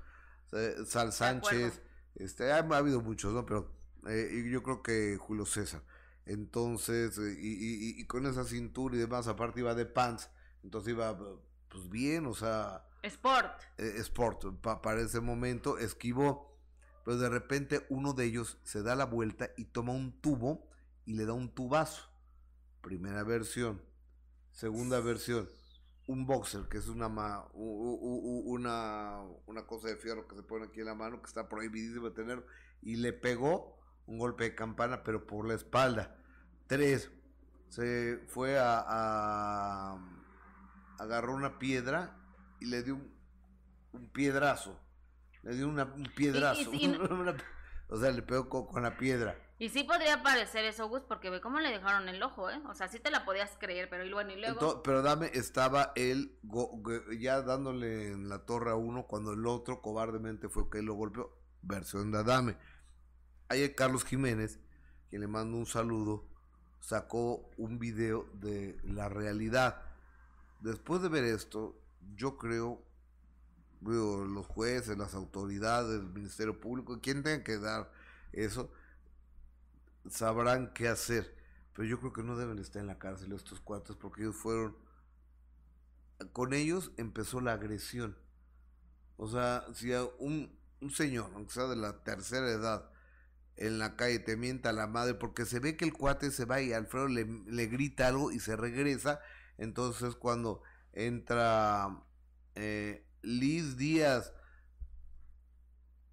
Eh, Sal Sánchez, este, ha, ha habido muchos, ¿no? Pero eh, yo creo que Julio César. Entonces, eh, y, y- y- y con esa cintura y demás, aparte iba de pants, entonces iba, pues bien, o sea, Sport. eh, sport pa- para ese momento, esquivó, pero de repente uno de ellos se da la vuelta y toma un tubo y le da un tubazo. Primera versión. Segunda versión. un boxer, que es una, ma- u- u- u- una, una cosa de fierro que se pone aquí en la mano, que está prohibidísimo de tener, y le pegó un golpe de campana, pero por la espalda. Tres, se fue a, a- agarró una piedra y le dio un, un piedrazo. Le dio una- un piedrazo. Una- o sea, le pegó co- con la piedra. Y sí podría parecer eso, Gus, porque ve cómo le dejaron el ojo, ¿eh? O sea, sí te la podías creer, pero y bueno, y luego... Pero dame, estaba él go- ya dándole en la torre a uno cuando el otro cobardemente fue que lo golpeó. Versión de Adame. Ayer Carlos Jiménez, quien le mando un saludo, sacó un video de la realidad. Después de ver esto, yo creo, los jueces, las autoridades, el Ministerio Público, quien tenga que dar eso, sabrán qué hacer. Pero yo creo que no deben estar en la cárcel estos cuates porque ellos fueron... Con ellos empezó la agresión. O sea, si un, un señor, aunque sea de la tercera edad, en la calle te mienta la madre porque se ve que el cuate se va y Alfredo le, le grita algo y se regresa. Entonces cuando entra eh, Liz Díaz.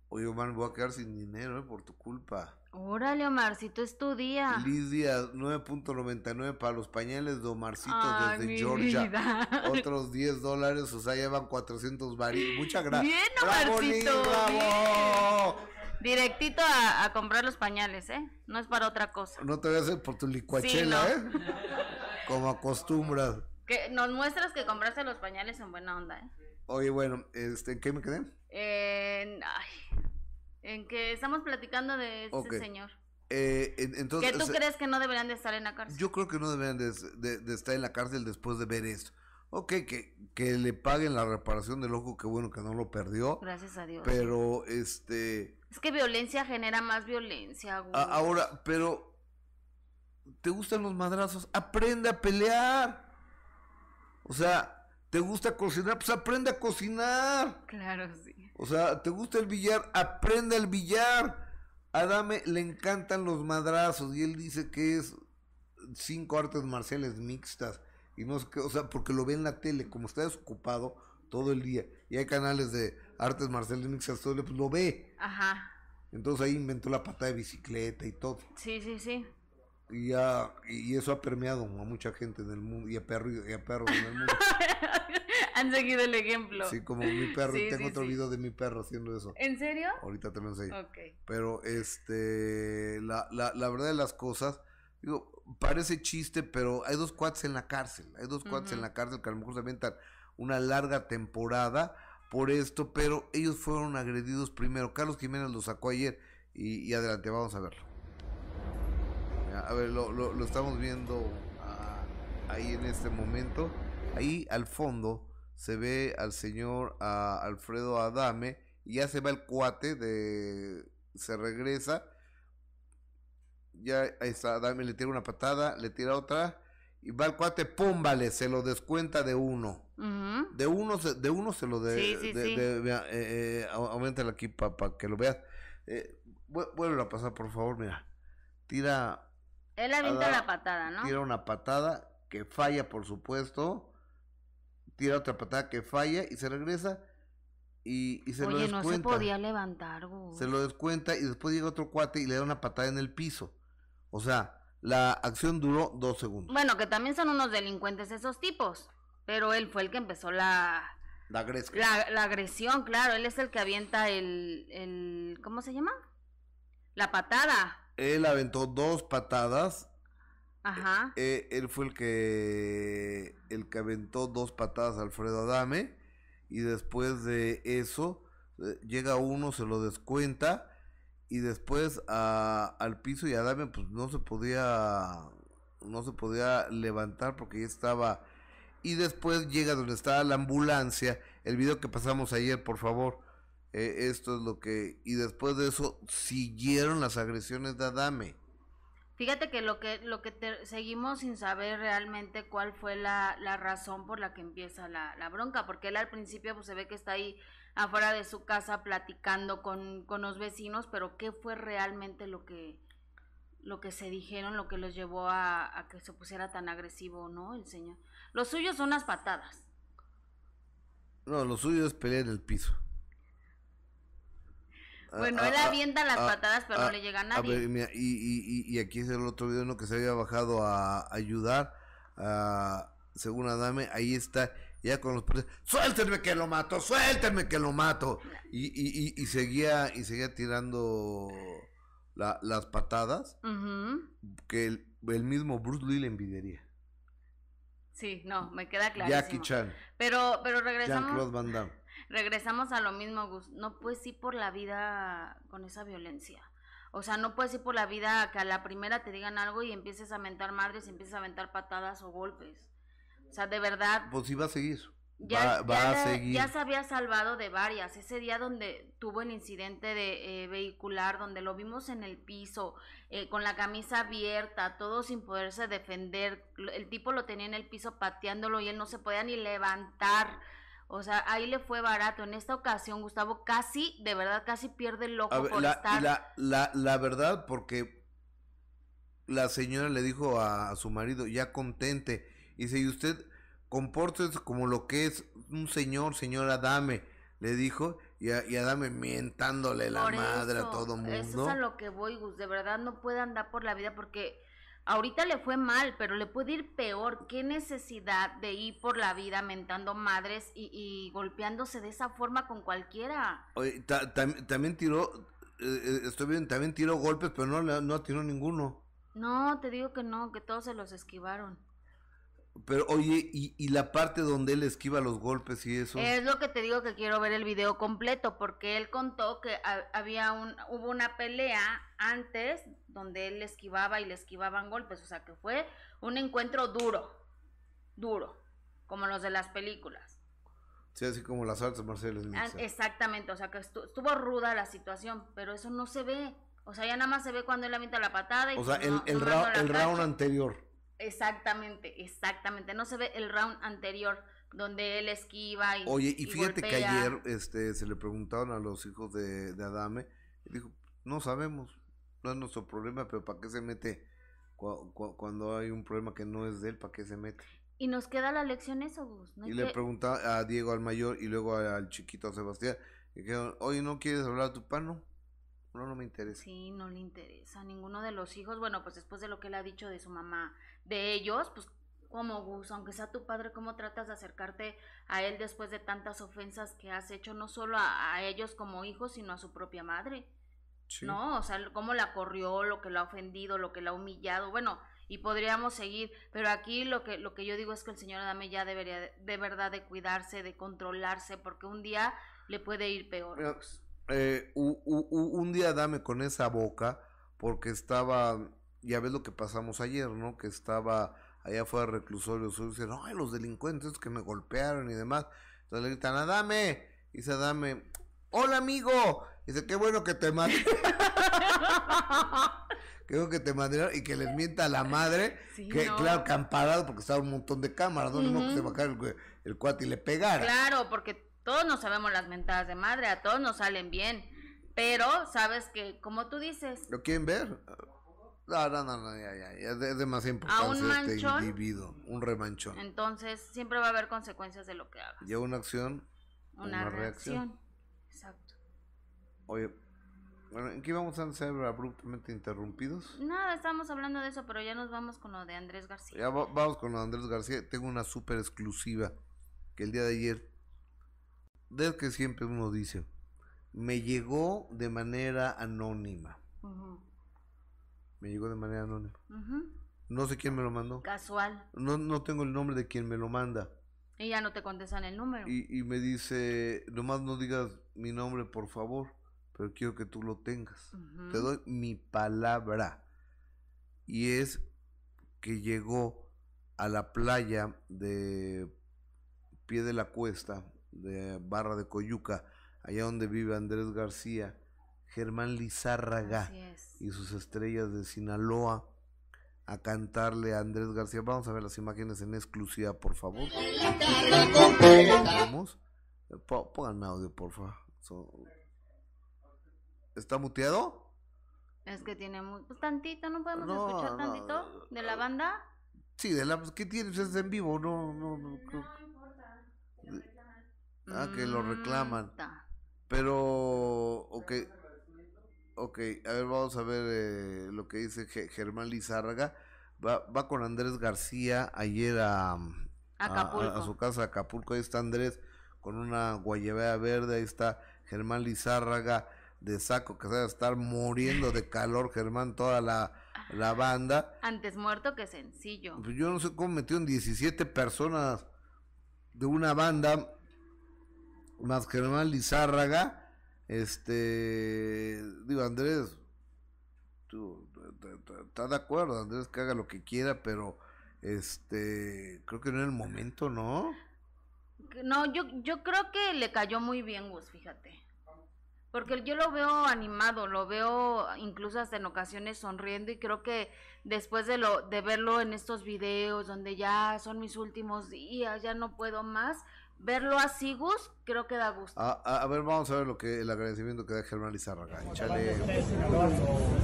Oye, Omar, me voy a quedar sin dinero eh, por tu culpa. Órale, Omarcito, es tu día. Liz Díaz, 9.99 para los pañales de Omarcito Ay, desde Georgia. vida. Otros 10 dólares, o sea, llevan 400 varillas. Muchas gracias. Bien, ¡Bravo, Liz, Omarcito, bravo! Directito a, a comprar los pañales, ¿eh? No es para otra cosa. No te voy a hacer por tu licuachela, Sí, ¿no? ¿eh? Como acostumbras. Que nos muestras que compraste los pañales en buena onda, ¿eh? Oye, bueno, este, ¿en qué me quedé? En, ay, en que estamos platicando de ese señor. Eh, entonces, ¿Que tú o sea, crees que no deberían de estar en la cárcel? Yo creo que no deberían de, de- de estar en la cárcel después de ver esto. Ok, que, que le paguen la reparación del ojo, que bueno que no lo perdió. Gracias a Dios. Pero, este... Es que violencia genera más violencia, güey. a- ahora, pero... ¿Te gustan los madrazos? Aprende a pelear. O sea, ¿te gusta cocinar? Pues aprende a cocinar. Claro, sí. O sea, ¿te gusta el billar? Aprende el billar. Adame le encantan los madrazos y él dice que es cinco artes marciales mixtas y no sé qué, o sea, porque lo ve en la tele, como está desocupado todo el día y hay canales de artes marciales mixtas todo el día, pues lo ve. Ajá. Entonces ahí inventó la patada de bicicleta y todo. Sí, sí, sí. Y ya y eso ha permeado a mucha gente en el mundo y a perros y a perros en el mundo. Han seguido el ejemplo. Sí, como mi perro, Sí, tengo sí, otro sí. video de mi perro haciendo eso. ¿En serio? Ahorita te lo enseño. Ok. Pero este, la, la, la verdad de las cosas, digo, parece chiste, pero hay dos cuates en la cárcel. Hay dos cuates en la cárcel que a lo mejor se aventan una larga temporada por esto, pero ellos fueron agredidos primero. Carlos Jiménez lo sacó ayer y, y adelante, vamos a verlo. A ver, lo, lo, lo estamos viendo ah, ahí en este momento. Ahí al fondo se ve al señor Alfredo Adame y ya se va el cuate de... Se regresa. Ya ahí está, Adame le tira una patada, le tira otra y va el cuate, pum, vale, se lo descuenta de uno. De uno se, de uno se lo de, Sí, sí, de- sí. de- vea, eh, eh, aquí para que lo veas. Eh, vuélvelo a pasar, por favor, mira. Tira, Él avienta la patada, ¿no? tira una patada que falla, por supuesto. Tira otra patada que falla y se regresa y, y se lo Oye, no se descuenta. podía levantar, güey. Se lo descuenta y después llega otro cuate y le da una patada en el piso. O sea, la acción duró dos segundos. Bueno, que también son unos delincuentes esos tipos. Pero él fue el que empezó la, La la, la agresión, claro. Él es el que avienta el, el. ¿Cómo se llama? La patada. Él aventó dos patadas. Ajá. Eh, él fue el que el que aventó dos patadas a Alfredo Adame. Y después de eso eh, llega uno, se lo descuenta. Y después a- al piso y Adame pues no se podía no se podía levantar porque ya estaba. Y después llega donde estaba la ambulancia, el video que pasamos ayer, por favor. Eh, esto es lo que y después de eso siguieron las agresiones de Adame. Fíjate que lo que lo que te- seguimos sin saber realmente cuál fue la, la razón por la que empieza la, la bronca, porque él al principio pues se ve que está ahí afuera de su casa platicando con, con los vecinos, pero qué fue realmente lo que lo que se dijeron, lo que los llevó a, a que se pusiera tan agresivo, ¿no? El señor. Lo suyo son las patadas. No, lo suyo es pelear en el piso. Ah, Bueno, ah, él ah, avienta las patadas, pero no le llega a A nadie. ver, mira, y, y, y, aquí es el otro video ¿no? que se había bajado a ayudar a, según Adame, ahí está, ya con los suéltenme que lo mato, suéltenme que lo mato. Y, y, seguía, y seguía tirando la- las patadas que el, el mismo Bruce Lee le envidiaría. Sí, no, me queda clarísimo. Jackie Chan, Pero, pero Jean-Claude regresamos, Van Damme. Regresamos a lo mismo, Gus. No puedes ir por la vida con esa violencia. O sea, no puedes ir por la vida que a la primera te digan algo y empieces a mentar madres y empieces a aventar patadas o golpes. O sea, de verdad, Pues sí va a seguir. ya, va va ya a seguir. ya se había salvado de varias. Ese día donde tuvo el incidente de eh, vehicular, donde lo vimos en el piso, eh, con la camisa abierta, todo sin poderse defender. El tipo lo tenía en el piso pateándolo y él no se podía ni levantar. O sea, ahí le fue barato. En esta ocasión, Gustavo casi, de verdad, casi pierde el ojo ver, por la, estar. la, la, la verdad, porque la señora le dijo a, a su marido, ya contente, dice, y usted compórtese como lo que es un señor, señora Dame, le dijo, y, a, y Adame mientándole la Por madre a todo mundo. Eso es a lo que voy, Gus. De verdad no puede andar por la vida porque ahorita le fue mal, pero le puede ir peor. ¿Qué necesidad de ir por la vida mentando madres y, y golpeándose de esa forma con cualquiera? Oye, ta- tam- también tiró, eh, eh, estoy bien, también tiró golpes, pero no, no tiró ninguno. No, te digo que no, que todos se los esquivaron. Pero oye, y, y la parte donde él esquiva los golpes y eso. Es lo que te digo que quiero ver el video completo, porque él contó que ha- había un, hubo una pelea antes donde él le esquivaba y le esquivaban golpes, o sea que fue un encuentro duro, duro, como los de las películas. Sí, así como las artes marciales Ah. Exactamente, o sea que estu- estuvo ruda la situación, pero eso no se ve, o sea ya nada más se ve cuando él avienta la patada y O sea, pues el, el, no round anterior. Exactamente, exactamente. No se ve el round anterior donde él esquiva y. Oye, y fíjate que ayer este, se le preguntaron a los hijos de, de Adame y dijo, no sabemos, no es nuestro problema, pero ¿para qué se mete cua- cuando hay un problema que no es de él? ¿Para qué se mete? Y nos queda la lección eso, Gus. No Y le que- preguntaba a Diego al mayor y luego al chiquito a Sebastián, y dijeron, oye, ¿no quieres hablar a tu pano? No, no me interesa. Sí, no le interesa a ninguno de los hijos. Bueno, pues después de lo que él ha dicho de su mamá, de ellos, pues como Gus, aunque sea tu padre, ¿cómo tratas de acercarte a él después de tantas ofensas que has hecho, no solo a, a ellos como hijos, sino a su propia madre? Sí. ¿no? O sea, cómo la corrió, lo que la ha ofendido, lo que la ha humillado, bueno, y podríamos seguir, pero aquí lo que, lo que yo digo es que el señor Adame ya debería de, de verdad de cuidarse, de controlarse, porque un día le puede ir peor. Mira, eh, u- u- u- un día dame con esa boca porque estaba, ya ves lo que pasamos ayer, ¿no? Que estaba allá afuera reclusorio sur dicen, ay, los delincuentes que me golpearon y demás. Entonces le gritan, Adame, y dice Adame, hola amigo, y dice, qué bueno que te qué bueno que te mandaron y que les mienta a la madre, Sí, que no. claro, que han parado porque estaba un montón de cámaras, ¿no? Modo que se bajara el, el cuate y le pegara. Claro, porque todos nos sabemos las mentadas de madre, a todos nos salen bien, pero sabes que, como tú dices, ¿Lo quieren ver? No, no, no, no, ya, ya, ya, es de- demasiado A un importante este manchón. individuo, un remanchón. entonces siempre va a haber consecuencias de lo que hagas. Lleva una acción, Una, una reacción. reacción. Exacto. Oye, bueno, ¿en qué vamos a ser abruptamente interrumpidos? Nada, estábamos hablando de eso, pero ya nos vamos con lo de Andrés García. Ya va- vamos con Andrés García. Tengo una súper exclusiva que el día de ayer, desde que siempre uno dice, me llegó de manera anónima. Me llegó de manera anónima. No sé quién me lo mandó. Casual. No, no tengo el nombre de quien me lo manda. Y ya no te contestan el número. Y, y me dice, nomás no digas mi nombre, por favor, pero quiero que tú lo tengas. Te doy mi palabra. Y es que llegó a la playa de Pie de la Cuesta, de Barra de Coyuca, allá donde vive Andrés García, Germán Lizárraga y sus estrellas de Sinaloa a cantarle a Andrés García. Vamos a ver las imágenes en exclusiva, por favor. ¿Vamos? Eh, Pónganme audio, por favor. So- ¿Está muteado? Es que tiene muy... Pues tantito, ¿no podemos No, escuchar no, tantito de la banda? Sí, de la ¿qué tienes? Es en vivo, no, no, no. creo- Ah, que lo reclaman. Pero, ok. Ok, a ver, vamos a ver eh, lo que dice Ge- Germán Lizárraga. Va, va con Andrés García ayer a, a- a- a su casa Acapulco. Ahí está Andrés con una guayabea verde. Ahí está Germán Lizárraga de saco que se va a estar muriendo de calor, Germán, toda la, la banda. Antes muerto que sencillo. Pues yo no sé cómo metieron 17 personas de una banda, más Germán Lizárraga. Este, digo, Andrés, tú, t- t- t- está de acuerdo, Andrés, que haga lo que quiera, pero este, creo que no es el momento, ¿no? No, yo, yo creo que le cayó muy bien, Gus, fíjate. Porque yo lo veo animado, lo veo incluso hasta en ocasiones sonriendo y creo que después de lo de verlo en estos videos donde ya son mis últimos días, ya no puedo más, verlo así, Gus, creo que da gusto. A, a- a ver, vamos a ver lo que el agradecimiento que da Germán Lizárraga. Échale.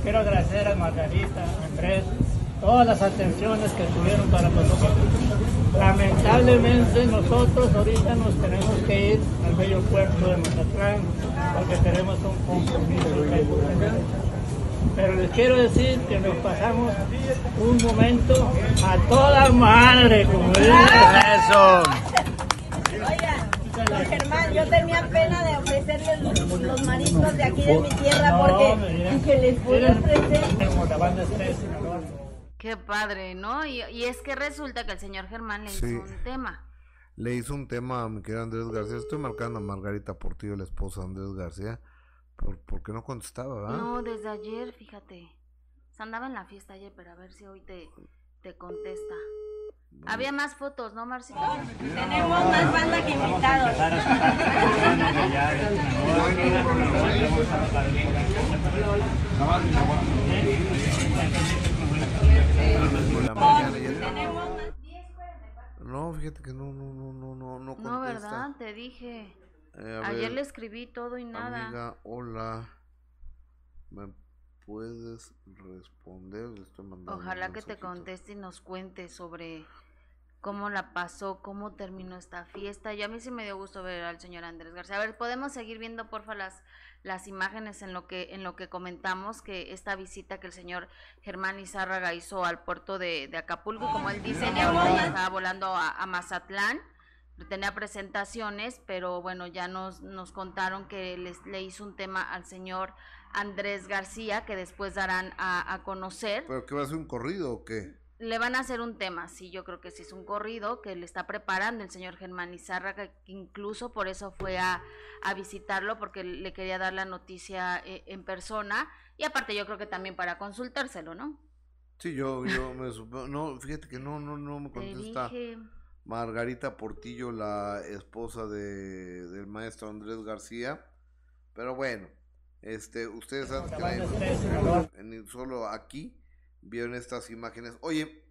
Quiero agradecer a Margarita, a Andrés, todas las atenciones que tuvieron para nosotros. Lamentablemente nosotros ahorita nos tenemos que ir al bello puerto de Mazatlán porque tenemos un compromiso. Pero les quiero decir que nos pasamos un momento a toda madre, como dicen. Eso. Don Germán, yo tenía pena de ofrecerles los, los mariscos de aquí de mi tierra porque dije, les voy a ofrecer. Qué padre, ¿no? Y, y es que resulta que el señor Germán le Sí. hizo un tema. Le hizo un tema a mi querido Andrés García. Estoy marcando a Margarita Portillo, la esposa de Andrés García, por, porque no contestaba, ¿verdad? No, desde ayer, fíjate. Se andaba en la fiesta ayer, pero a ver si hoy te, te contesta. Había más fotos, ¿no, Marcito? Tenemos más banda que invitados. No, fíjate que no, no, no, no, no, no contesta. No, ¿verdad? Te dije. Eh, Ayer ver, le escribí todo y nada. Amiga, hola. ¿Me puedes responder? Le estoy mandando. Ojalá que te conteste y nos cuente sobre cómo la pasó, cómo terminó esta fiesta. Y a mí sí me dio gusto ver al señor Andrés García. A ver, podemos seguir viendo, porfa, las, las imágenes en lo que en lo que comentamos que esta visita que el señor Germán Izárraga hizo al puerto de, de Acapulco, como él dice, ya ahorita ya estaba volando a, a Mazatlán. Tenía presentaciones, pero bueno, ya nos, nos contaron que les, le hizo un tema al señor Andrés García, que después darán a, a conocer. ¿Pero qué va a ser un corrido o qué? Le van a hacer un tema, sí, yo creo que sí es un corrido que le está preparando el señor Germán Izárraga, que incluso por eso fue a, a visitarlo, porque le quería dar la noticia eh, en persona, y aparte yo creo que también para consultárselo, ¿no? Sí, yo, yo me. No, fíjate que no, no, no me Te contesta. dije, Margarita Portillo, la esposa de, del maestro Andrés García. Pero bueno, este, ustedes saben que la- en- solo aquí vieron estas imágenes. Oye,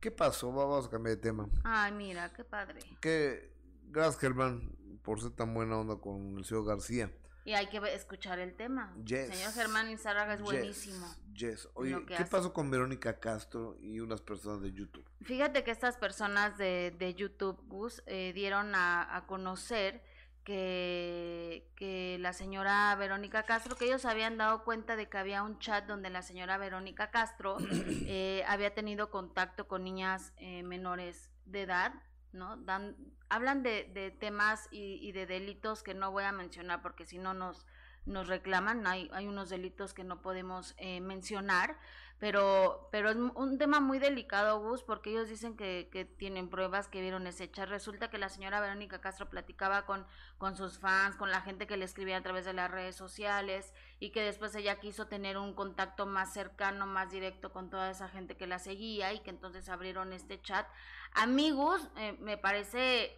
¿qué pasó? Vamos a cambiar de tema. ay, mira, qué padre. Que gracias Germán por ser tan buena onda con el señor García. Y hay que escuchar el tema. Yes. Señor Germán Izárraga es Yes, buenísimo. yes. Oye, ¿qué hace. pasó con Verónica Castro y unas personas de YouTube? Fíjate que estas personas de, de YouTube, Gus, eh, dieron a, a conocer que, que la señora Verónica Castro, que ellos habían dado cuenta de que había un chat donde la señora Verónica Castro eh, había tenido contacto con niñas eh, menores de edad, ¿no? Dan, hablan de, de temas y, y de delitos que no voy a mencionar porque si no nos, nos reclaman, hay, hay unos delitos que no podemos eh, mencionar, pero, pero es un tema muy delicado, Gus, porque ellos dicen que, que tienen pruebas que vieron ese chat. Resulta que la señora Verónica Castro platicaba con, con sus fans, con la gente que le escribía a través de las redes sociales y que después ella quiso tener un contacto más cercano, más directo con toda esa gente que la seguía y que entonces abrieron este chat. Amigos, eh, me parece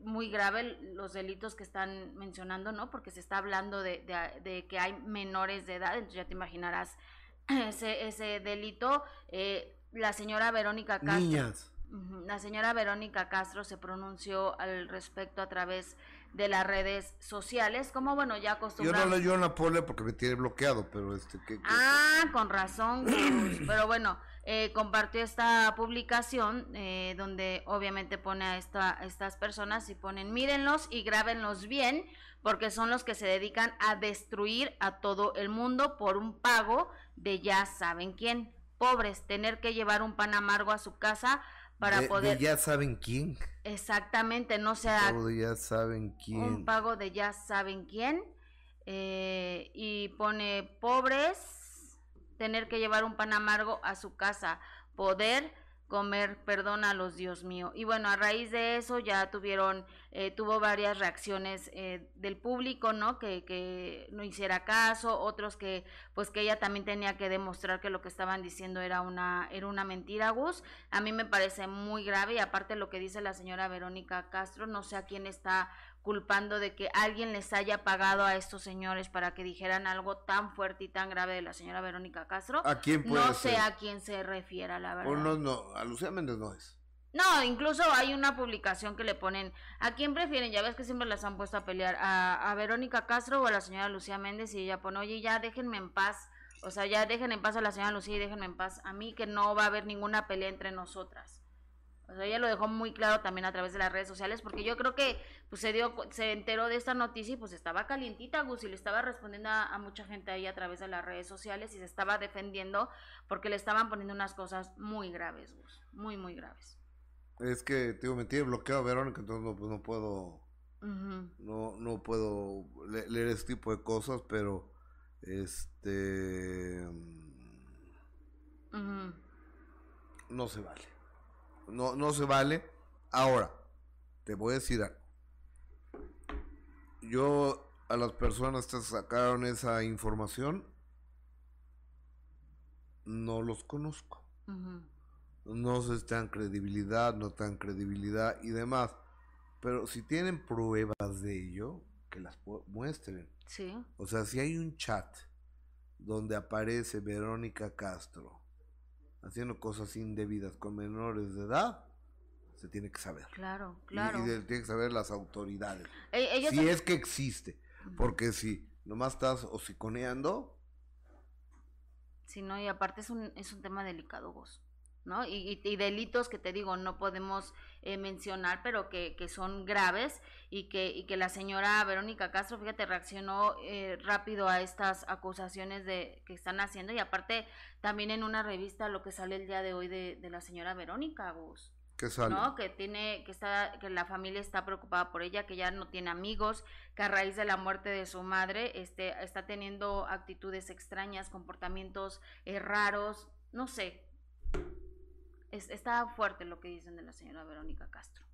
muy grave los delitos que están mencionando, ¿no? Porque se está hablando de, de, de que hay menores de edad, entonces ya te imaginarás ese, ese delito. Eh, la señora Verónica Castro. Niñas. La señora Verónica Castro se pronunció al respecto a través de las redes sociales, como bueno, ya Yo no yo no pole porque me tiene bloqueado, pero este que- Ah, con razón, pero bueno, eh, compartió esta publicación eh, donde obviamente pone a, esta, a estas personas y ponen mírenlos y grábenlos bien porque son los que se dedican a destruir a todo el mundo por un pago de ya saben quién. Pobres, tener que llevar un pan amargo a su casa para de- de poder... ya saben quién. Exactamente, no sea Todo de ya saben quién. un pago de ya saben quién eh, y pone pobres tener que llevar un pan amargo a su casa poder comer perdón a los Dios mío. Y bueno a raíz de eso ya tuvieron eh, tuvo varias reacciones eh, del público no que, que no hiciera caso otros que pues que ella también tenía que demostrar que lo que estaban diciendo era una era una mentira Gus. A mí me parece muy grave y aparte lo que dice la señora Verónica Castro no sé a quién está culpando de que alguien les haya pagado a estos señores para que dijeran algo tan fuerte y tan grave de la señora Verónica Castro. ¿A quién puede No sé a quién se refiera, la verdad. O no, no, a Lucía Méndez no es. No, incluso hay una publicación que le ponen, ¿a quién prefieren? Ya ves que siempre las han puesto a pelear, a, a Verónica Castro o a la señora Lucía Méndez y ella pone, oye, ya déjenme en paz, o sea, ya dejen en paz a la señora Lucía y déjenme en paz a mí, que no va a haber ninguna pelea entre nosotras. O sea, ella lo dejó muy claro también a través de las redes sociales, porque yo creo que pues se dio, se enteró de esta noticia y pues estaba calientita, Gus, y le estaba respondiendo a, a mucha gente ahí a través de las redes sociales y se estaba defendiendo porque le estaban poniendo unas cosas muy graves, Gus, muy, muy graves. Es que, te digo, me tiene bloqueado Verónica, entonces no, pues no puedo, no, no puedo le- leer este tipo de cosas, pero, este, Ujú. no se vale. No, no se vale. Ahora, te voy a decir algo. Yo a las personas que sacaron esa información no los conozco. No sé si dan credibilidad, no dan credibilidad y demás. Pero si tienen pruebas de ello, que las muestren. Sí. O sea, si hay un chat donde aparece Verónica Castro haciendo cosas indebidas con menores de edad, se tiene que saber. Claro, Y- claro. Y, de- tiene que saber las autoridades. E- ellos si es que existe. Porque si nomás estás hociconeando, Sí, no, y aparte es un, es un tema delicado, vos, ¿no? Y, y- delitos que te digo, no podemos eh, mencionar, pero que, que son graves y que, y que la señora Verónica Castro, fíjate, reaccionó eh, rápido a estas acusaciones de que están haciendo y aparte también en una revista lo que sale el día de hoy de, de la señora Verónica, vos. ¿qué sale? ¿no? Que tiene, que está, que la familia está preocupada por ella, que ya no tiene amigos, que a raíz de la muerte de su madre, este, está teniendo actitudes extrañas, comportamientos eh, raros, no sé. Es, está fuerte lo que dicen de la señora Verónica Castro.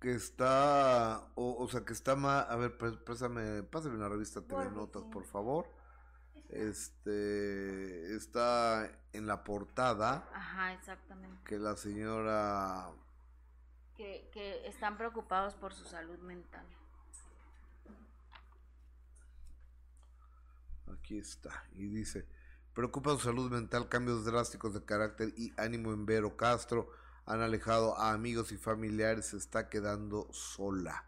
Que está, o, o sea, que está más, a ver, pré- préstame, pásame una revista TV Notas, por favor. Este, está en la portada Ajá, exactamente. que la señora Que, que están preocupados por su salud mental. Aquí está. Y dice, preocupa su salud mental, cambios drásticos de carácter y ánimo en Vero Castro. Han alejado a amigos y familiares, se está quedando sola.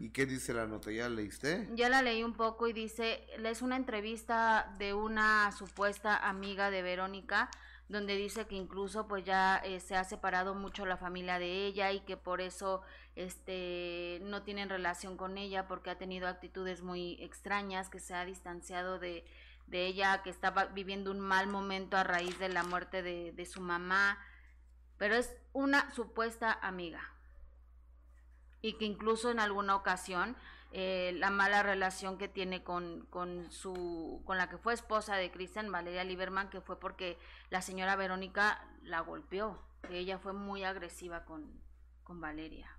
¿Y qué dice la nota? ¿Ya leíste? Ya la leí un poco y dice, es una entrevista de una supuesta amiga de Verónica, donde dice que incluso pues ya eh, se ha separado mucho la familia de ella y que por eso este no tienen relación con ella porque ha tenido actitudes muy extrañas, que se ha distanciado de, de ella, que estaba viviendo un mal momento a raíz de la muerte de, de su mamá, pero es una supuesta amiga. Y que incluso en alguna ocasión eh, la mala relación que tiene con, con su con la que fue esposa de Cristian Valeria Lieberman que fue porque la señora Verónica la golpeó. Que ella fue muy agresiva con, con Valeria.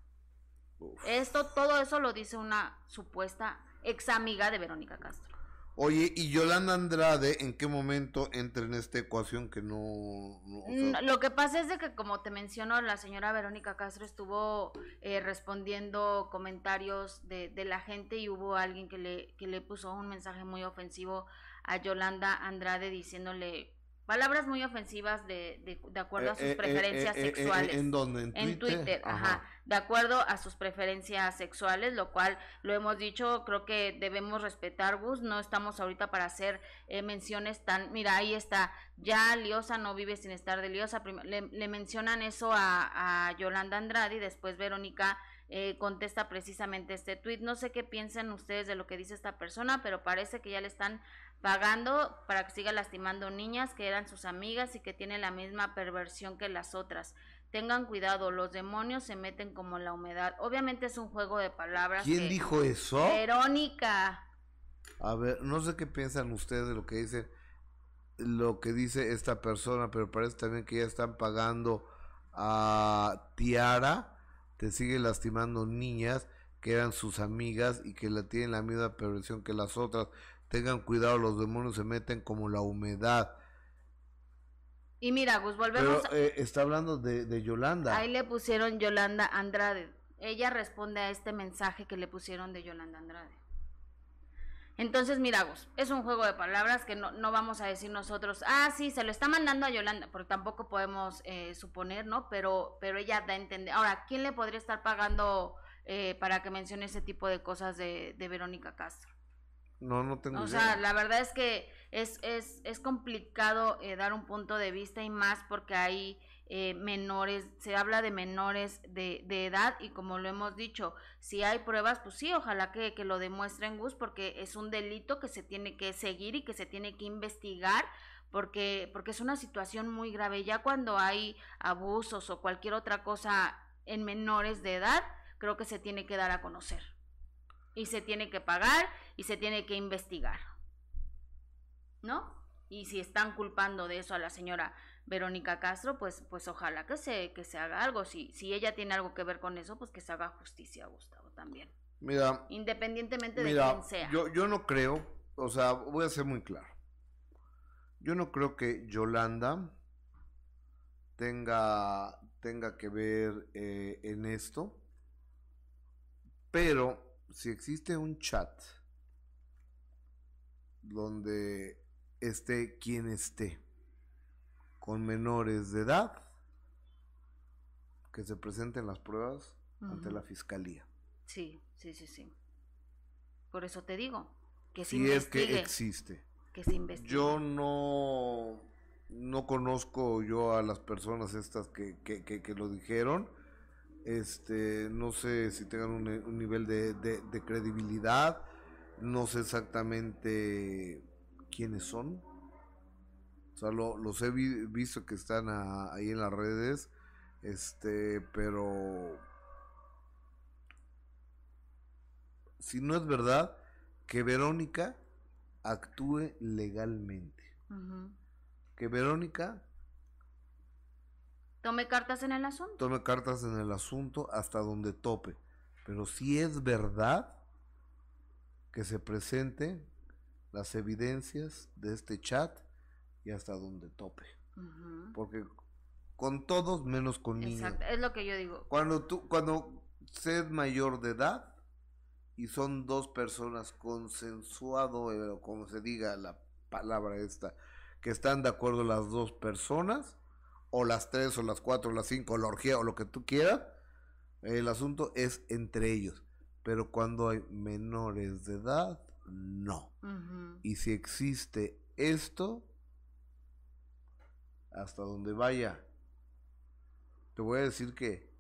Esto todo eso lo dice una supuesta ex amiga de Verónica Castro Oye, ¿y Yolanda Andrade en qué momento entra en esta ecuación que no... Mm, Lo que pasa es de que, como te menciono, la señora Verónica Castro estuvo eh, respondiendo comentarios de, de la gente y hubo alguien que le, que le puso un mensaje muy ofensivo a Yolanda Andrade diciéndole Palabras muy ofensivas de, de, de acuerdo a sus Eh, preferencias eh, eh, eh, sexuales. ¿En dónde? ¿En En Twitter? Twitter, ajá. De acuerdo a sus preferencias sexuales, lo cual lo hemos dicho, creo que debemos respetar, Gus. No estamos ahorita para hacer eh, menciones tan. Mira, ahí está. Ya Liosa no vive sin estar de Liosa. Le, le mencionan eso a, a Yolanda Andrade y después Verónica eh, contesta precisamente este tweet. No sé qué piensan ustedes de lo que dice esta persona, pero parece que ya le están pagando para que siga lastimando niñas que eran sus amigas y que tiene la misma perversión que las otras. Tengan cuidado, los demonios se meten como la humedad. Obviamente es un juego de palabras. ¿Quién que- dijo eso? Verónica. A ver, no sé qué piensan ustedes de lo que dice lo que dice esta persona, pero parece también que ya están pagando a Tiara, te sigue lastimando niñas que eran sus amigas y que la tienen la misma perversión que las otras. Tengan cuidado, los demonios se meten como la humedad. Y mira, Gus, volvemos. Pero eh, está hablando de, de Yolanda. Ahí le pusieron Yolanda Andrade. Ella responde a este mensaje que le pusieron de Yolanda Andrade. Entonces, mira, Gus, es un juego de palabras que no, no vamos a decir nosotros, ah, sí, se lo está mandando a Yolanda, porque tampoco podemos eh, suponer, ¿no? Pero, pero ella da a entender. Ahora, ¿quién le podría estar pagando eh, para que mencione ese tipo de cosas de, de Verónica Castro? No, no tengo O idea. sea, la verdad es que es, es, es complicado eh, dar un punto de vista y más porque hay eh, menores, se habla de menores de, de edad y como lo hemos dicho, si hay pruebas, pues sí, ojalá que, que lo demuestren Gus porque es un delito que se tiene que seguir y que se tiene que investigar porque, porque es una situación muy grave. Ya cuando hay abusos o cualquier otra cosa en menores de edad, creo que se tiene que dar a conocer y se tiene que pagar y se tiene que investigar. ¿No? Y si están culpando de eso a la señora Verónica Castro, pues, pues ojalá que se, que se haga algo. Si, si ella tiene algo que ver con eso, pues que se haga justicia, Gustavo, también. Mira, Independientemente de quién sea. yo, yo no creo, o sea, voy a ser muy claro. Yo no creo que Yolanda tenga, tenga que ver eh, en esto, pero si existe un chat donde esté quien esté con menores de edad, que se presenten las pruebas ante la fiscalía. Sí, sí, sí, sí. Por eso te digo, que se Si es que existe. que se investigue. Yo no, no conozco yo a las personas estas que, que, que, que lo dijeron. Este, no sé si tengan un, un nivel de, de- de credibilidad. No sé exactamente quiénes son. O sea, lo- los he vi- visto que están a- ahí en las redes. Este, pero si no es verdad que Verónica actúe legalmente. Que Verónica Tome cartas en el asunto. tome cartas en el asunto hasta donde tope. Pero si es verdad que se presente las evidencias de este chat y hasta donde tope. Ujú. Porque con todos menos con niños. Exacto, es lo que yo digo. Cuando tú, cuando seas mayor de edad y son dos personas consensuado, eh, o como se diga la palabra esta, que están de acuerdo las dos personas, o las tres, o las cuatro, o las cinco, o la orgía, o lo que tú quieras, el asunto es entre ellos. Pero cuando hay menores de edad, no. Ujú. Y si existe esto, hasta donde vaya, te voy a decir que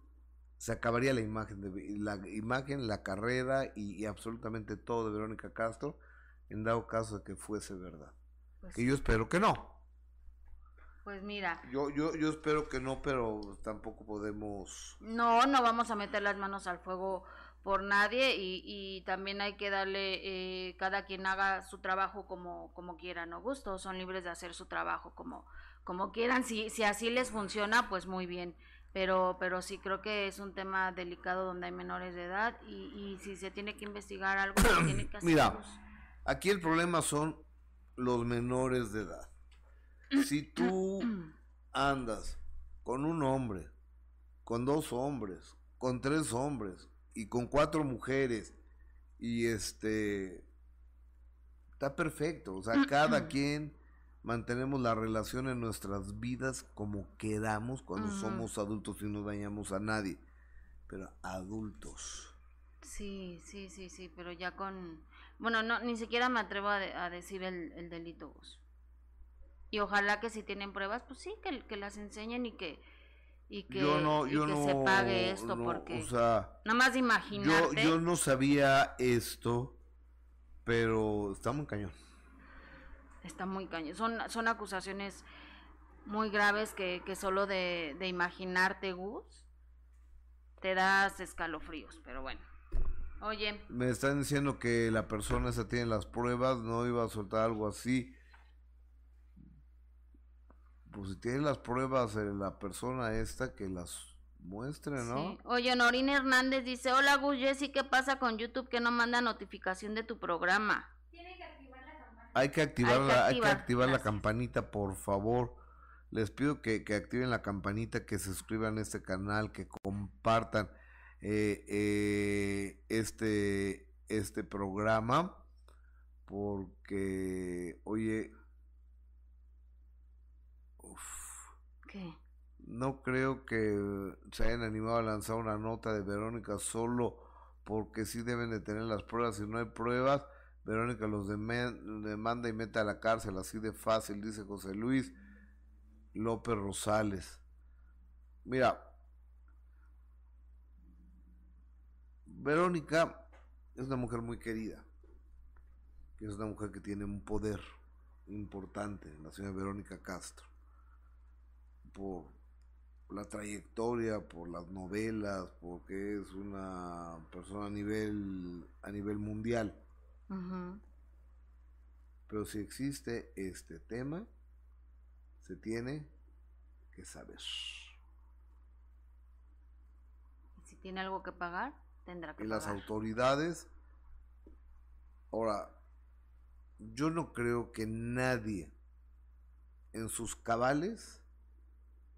se acabaría la imagen, de, la imagen, la carrera y, y absolutamente todo de Verónica Castro, en dado caso de que fuese verdad. Pues, Que yo espero que no. pues mira, Yo, yo, yo espero que no, pero tampoco podemos. no, no vamos a meter las manos al fuego por nadie y, y también hay que darle, eh, cada quien haga su trabajo como, como quiera, ¿no? Gusto, son libres de hacer su trabajo como, como quieran, si, si así les funciona, pues muy bien. Pero, pero sí creo que es un tema delicado donde hay menores de edad y, y si se tiene que investigar algo, se tiene que hacer. Mira, aquí el problema son los menores de edad. Si tú andas con un hombre, con dos hombres, con tres hombres y con cuatro mujeres y este está perfecto, o sea, cada quien mantenemos la relación en nuestras vidas como queramos cuando somos adultos y no dañamos a nadie. Pero adultos. Sí, sí, sí, sí, pero ya con... Bueno, no, ni siquiera me atrevo a, de- a decir el, el delito, Gus. Y ojalá que si tienen pruebas, pues sí, que, que las enseñen y que, y que, yo no, y yo que no, se pague esto, no, porque o sea, nada más de yo, imaginarte. yo no sabía esto, pero está muy cañón. Está muy cañón. Son, son acusaciones muy graves que, que solo de, de imaginarte, Gus, te das escalofríos, pero bueno. Oye, Me están diciendo que la persona esa tiene las pruebas, no iba a soltar algo así. Pues si tiene las pruebas eh, la persona esta que las muestre, ¿no? sí. Oye, Norín Hernández dice, hola Gus, Jessy, ¿qué pasa con YouTube que no manda notificación de tu programa? Tiene que activar la campana. Hay que activar, Hay que la, hay que activar, activar la campanita, por favor. Les pido que, que activen la campanita, que se suscriban a este canal, que compartan eh, eh, este, este programa. Porque, oye, uf, ¿Qué? no creo que se hayan animado a lanzar una nota de Verónica solo porque sí deben de tener las pruebas. Si no hay pruebas, Verónica los demanda y mete a la cárcel, así de fácil, dice José Luis López Rosales. Mira, Verónica es una mujer muy querida, que es una mujer que tiene un poder importante, la señora Verónica Castro, por la trayectoria, por las novelas, porque es una persona a nivel, a nivel mundial. Pero si existe este tema, se tiene que saber. Y si tiene algo que pagar, tendrá que Y las pagar. autoridades, ahora, yo no creo que nadie en sus cabales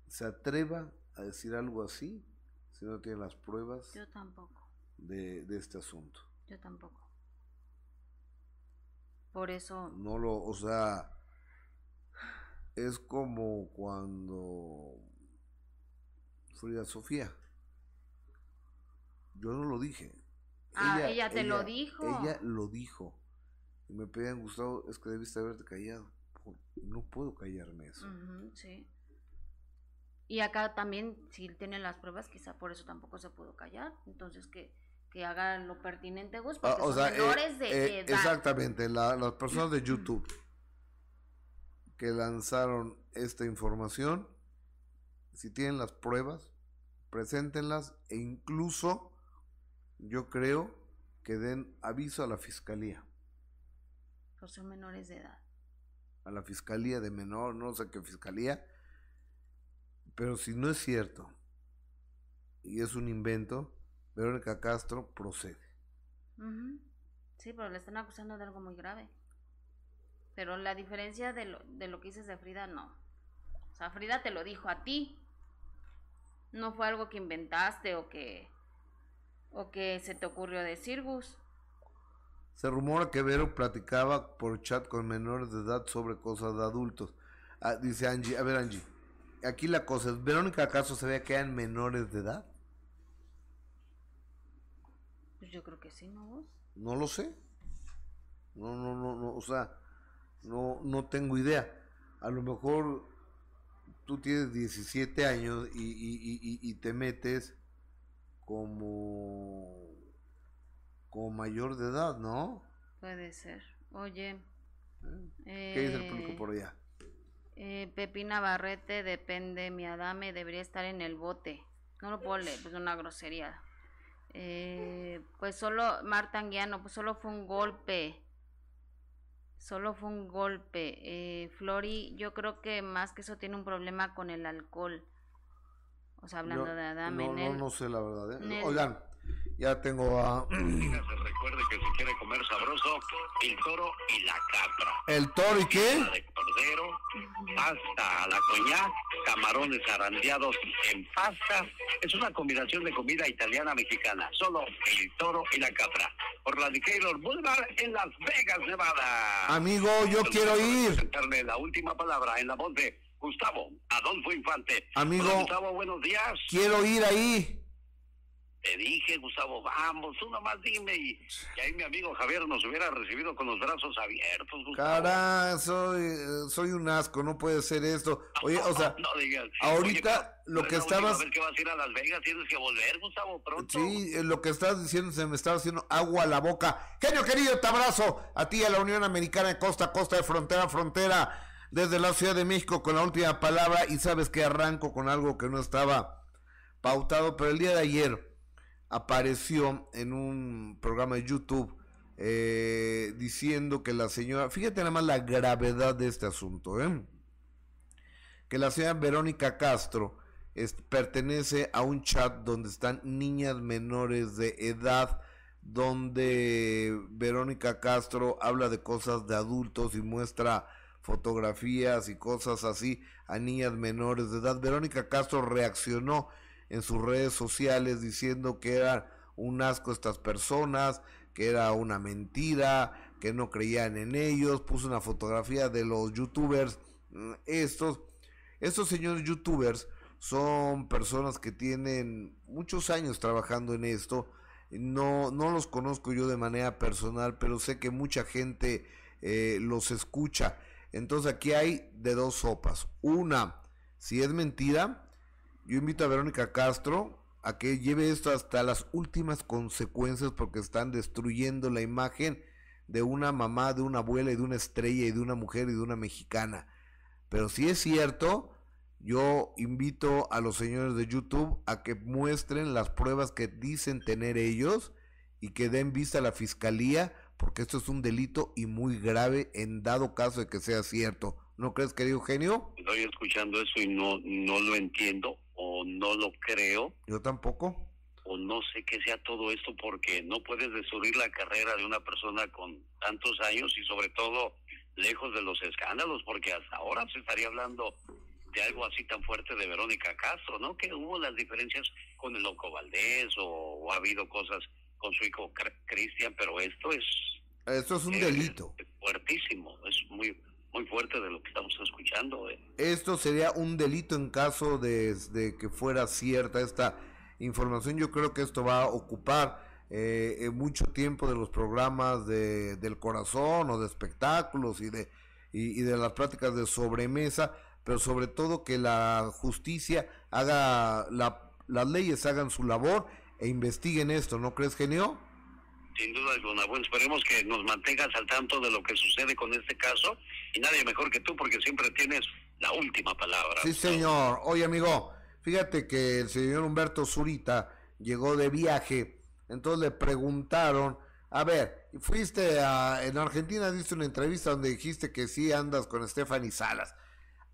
se atreva a decir algo así si no tiene las pruebas Yo tampoco, de, de este asunto. yo tampoco. Por eso, No lo, o sea, es como cuando Frida Sofía. Yo no lo dije. Ah, ella te lo dijo. Ella lo dijo. Y me pedían, Gustavo, es que debiste haberte callado. No puedo callarme eso. sí. Y acá también, si tienen las pruebas, quizá por eso tampoco se pudo callar. Entonces, que, que haga lo pertinente, Gus, Ah, porque o son sea, eh, menores de eh, edad. exactamente, la- las personas de YouTube que lanzaron esta información, si tienen las pruebas, preséntenlas e incluso yo creo que den aviso a la fiscalía, Por son menores de edad. a la fiscalía de menor, no sé qué fiscalía, pero si no es cierto y es un invento, Verónica Castro procede. Sí, pero le están acusando de algo muy grave. Pero la diferencia de lo, de lo que dices de Frida, no. O sea, Frida te lo dijo a ti. No fue algo que inventaste o que, o que se te ocurrió decir, Gus. Se rumora que Vero platicaba por chat con menores de edad sobre cosas de adultos. Ah, dice Angie, a ver Angie, aquí la cosa es, ¿Verónica acaso se ve que eran menores de edad? Pues yo creo que sí, ¿no, Gus? No lo sé. No, no, no, no, o sea, no, no tengo idea. A lo mejor tú tienes 17 años y, y- y- y- te metes como, como mayor de edad, ¿no? Puede ser. Oye. ¿Qué dice el eh, público por allá? Eh, Pepina Barrete, depende, mi Adame debería estar en el bote. No lo puedo leer, pues una grosería. Eh, pues solo, Marta Anguiano, pues solo fue un golpe. Solo fue un golpe. Eh, Flori, yo creo que más que eso tiene un problema con el alcohol. O sea, hablando Yo- de Adame. No, no, no sé la verdad. ¿eh? Oigan, ya tengo a recuerde que si quiere comer sabroso, el toro y la capra. ¿El toro y qué? De cordero, pasta a la coñac, camarones arandeados en pasta. Es una combinación de comida italiana mexicana. Solo el toro y la capra. Por la Decatur Boulevard en Las Vegas, Nevada. Amigo, yo quiero ir. La última palabra en la voz de Gustavo Adolfo Infante. Amigo. Hola, Gustavo, buenos días. Quiero ir ahí. Te dije, Gustavo, vamos, tú nomás dime. Y, y ahí mi amigo Javier nos hubiera recibido con los brazos abiertos, Gustavo. Cara, soy, soy un asco, no puede ser esto. Oye, o sea, No digas. ahorita Oye, lo que estabas... vez que vas a ir a Las Vegas tienes que volver, Gustavo, pronto. Sí, eh, lo que estás diciendo se me estaba haciendo agua a la boca. Genio querido, te abrazo a ti, a la Unión Americana de costa a costa, de frontera a frontera, desde la Ciudad de México con la última palabra. Y sabes que arranco con algo que no estaba pautado, pero el día de ayer apareció en un programa de YouTube eh, diciendo que la señora, fíjate nada más la gravedad de este asunto, ¿eh? que la señora Verónica Castro pertenece a un chat donde están niñas menores de edad, donde Verónica Castro habla de cosas de adultos y muestra fotografías y cosas así a niñas menores de edad. Verónica Castro reaccionó en sus redes sociales diciendo que eran un asco estas personas, que era una mentira, que no creían en ellos, puso una fotografía de los youtubers mm, estos estos señores youtubers son personas que tienen muchos años trabajando en esto. No, no los conozco yo de manera personal, pero sé que mucha gente eh, los escucha. Entonces aquí hay de dos sopas. Una, si es mentira, yo invito a Verónica Castro a que lleve esto hasta las últimas consecuencias porque están destruyendo la imagen de una mamá, de una abuela y de una estrella y de una mujer y de una mexicana. Pero si es cierto, yo invito a los señores de YouTube a que muestren las pruebas que dicen tener ellos y que den vista a la fiscalía, porque esto es un delito y muy grave en dado caso de que sea cierto. ¿No crees, querido genio? Estoy escuchando eso y no, no lo entiendo no lo creo Yo tampoco. o no sé qué sea todo esto porque no puedes destruir la carrera de una persona con tantos años y sobre todo lejos de los escándalos porque hasta ahora se estaría hablando de algo así tan fuerte de Verónica Castro, ¿no? Que hubo las diferencias con el Loco Valdés o, o ha habido cosas con su hijo Cr- Cristian, pero esto es Esto es un eh, delito. fuertísimo, es muy muy fuerte de lo que estamos escuchando. eh. Esto sería un delito en caso de, que fuera cierta esta información. Yo creo que esto va a ocupar eh, eh, mucho tiempo de los programas de, del corazón o de espectáculos y de, y de las prácticas de sobremesa, pero sobre todo que la justicia haga, la, las leyes hagan su labor e investiguen esto, ¿no crees, genio? Sin duda alguna. Bueno, esperemos que nos mantengas al tanto de lo que sucede con este caso y nadie mejor que tú porque siempre tienes la última palabra. Sí, señor. Oye, amigo, fíjate que el señor Humberto Zurita llegó de viaje, entonces le preguntaron, a ver, fuiste a, en Argentina, diste una entrevista donde dijiste que sí andas con Stephanie Salas.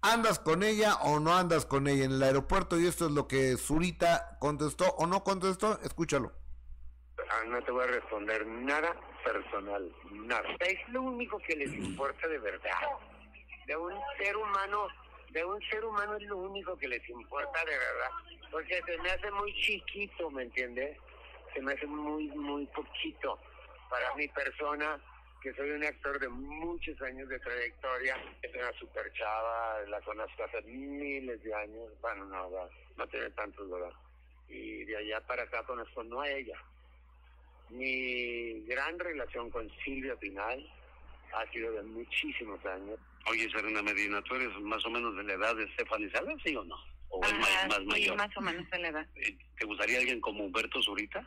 ¿Andas con ella o no andas con ella en el aeropuerto? Y esto es lo que Zurita contestó o no contestó. Escúchalo. Ah, no te voy a responder nada personal, nada. Es lo único que les importa de verdad. De un ser humano, de un ser humano es lo único que les importa de verdad. Porque se me hace muy chiquito, ¿me entiendes? Se me hace muy, muy poquito para mi persona, que soy un actor de muchos años de trayectoria. Es una super chava, la conozco hace miles de años. Bueno, no, no, no tiene tantos, ¿verdad? Y de allá para acá conozco no a ella, mi gran relación con Silvia Pinal ha sido de muchísimos años. Oye, Serena Medina, ¿tú eres más o menos de la edad de Stephanie Salas, sí o no? ¿O es Ajá, más, más sí, mayor? más o menos de la edad. Eh, ¿Te gustaría alguien como Humberto Zurita?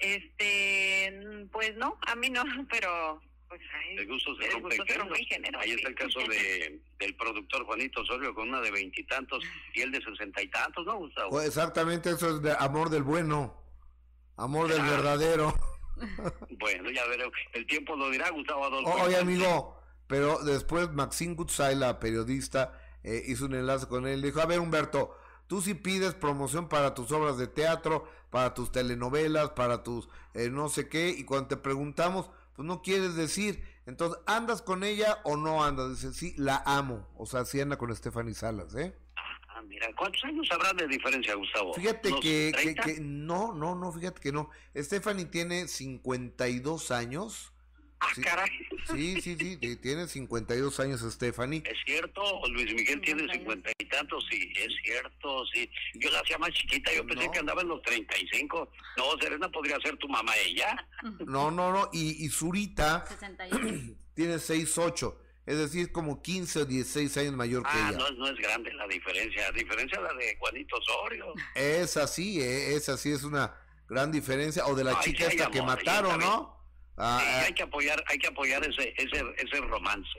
Este, pues no, a mí no, pero pues ay, se el gusto se rompen géneros, Ahí está el caso de, del productor Juanito Osorio con una de veintitantos y, él de sesenta y tantos, ¿no, Gustavo? Pues exactamente eso es de amor del bueno, amor del verdadero. Bueno, ya veremos. El tiempo lo dirá, Gustavo Adolfo. Oye, amigo, pero después Maxine Gutzai, la periodista, eh, hizo un enlace con él. Dijo, a ver, Humberto, Tú sí pides promoción para tus obras de teatro, para tus telenovelas, para tus eh, no sé qué, y cuando te preguntamos, pues no quieres decir. Entonces, ¿andas con ella o no andas? Dice, sí, la amo. O sea, sí anda con Stephanie Salas, ¿eh? Ah, mira, ¿cuántos años habrá de diferencia, Gustavo? Fíjate ¿Unos que, que, 30? que no, no, no, fíjate que no. Stephanie tiene 52 años. Ah, sí, caray. Sí, sí, sí, tiene 52 años Stephanie. Es cierto, Luis Miguel tiene cincuenta y tantos, sí, es cierto, sí. Yo la hacía más chiquita, yo pensé que andaba en los 35. No, Serena podría ser tu mamá ella. No, no, no, y, y Zurita 61. tiene 6'8", es decir, como 15 o 16 años mayor que Ah, ella. no, es- no es grande la diferencia, a diferencia la de Juanito Osorio. Es así, eh, es así, es una gran diferencia. O de la chica esta que amor, mataron, ya sabes. ¿no? Ah, Sí, ah, hay que apoyar, hay que apoyar ese, ese, ese romance.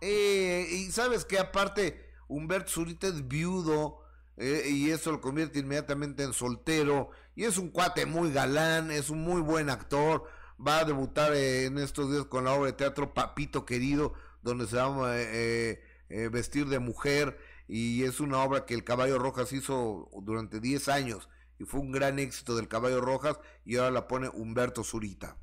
Eh, y sabes que aparte, Humberto Zurita es viudo eh, y eso lo convierte inmediatamente en soltero. Y es un cuate muy galán, es un muy buen actor. Va a debutar eh, en estos días con la obra de teatro Papito Querido, donde se va a eh, eh, vestir de mujer. Y es una obra que el Caballo Rojas hizo durante 10 años. Y fue un gran éxito del Caballo Rojas. Y ahora la pone Humberto Zurita.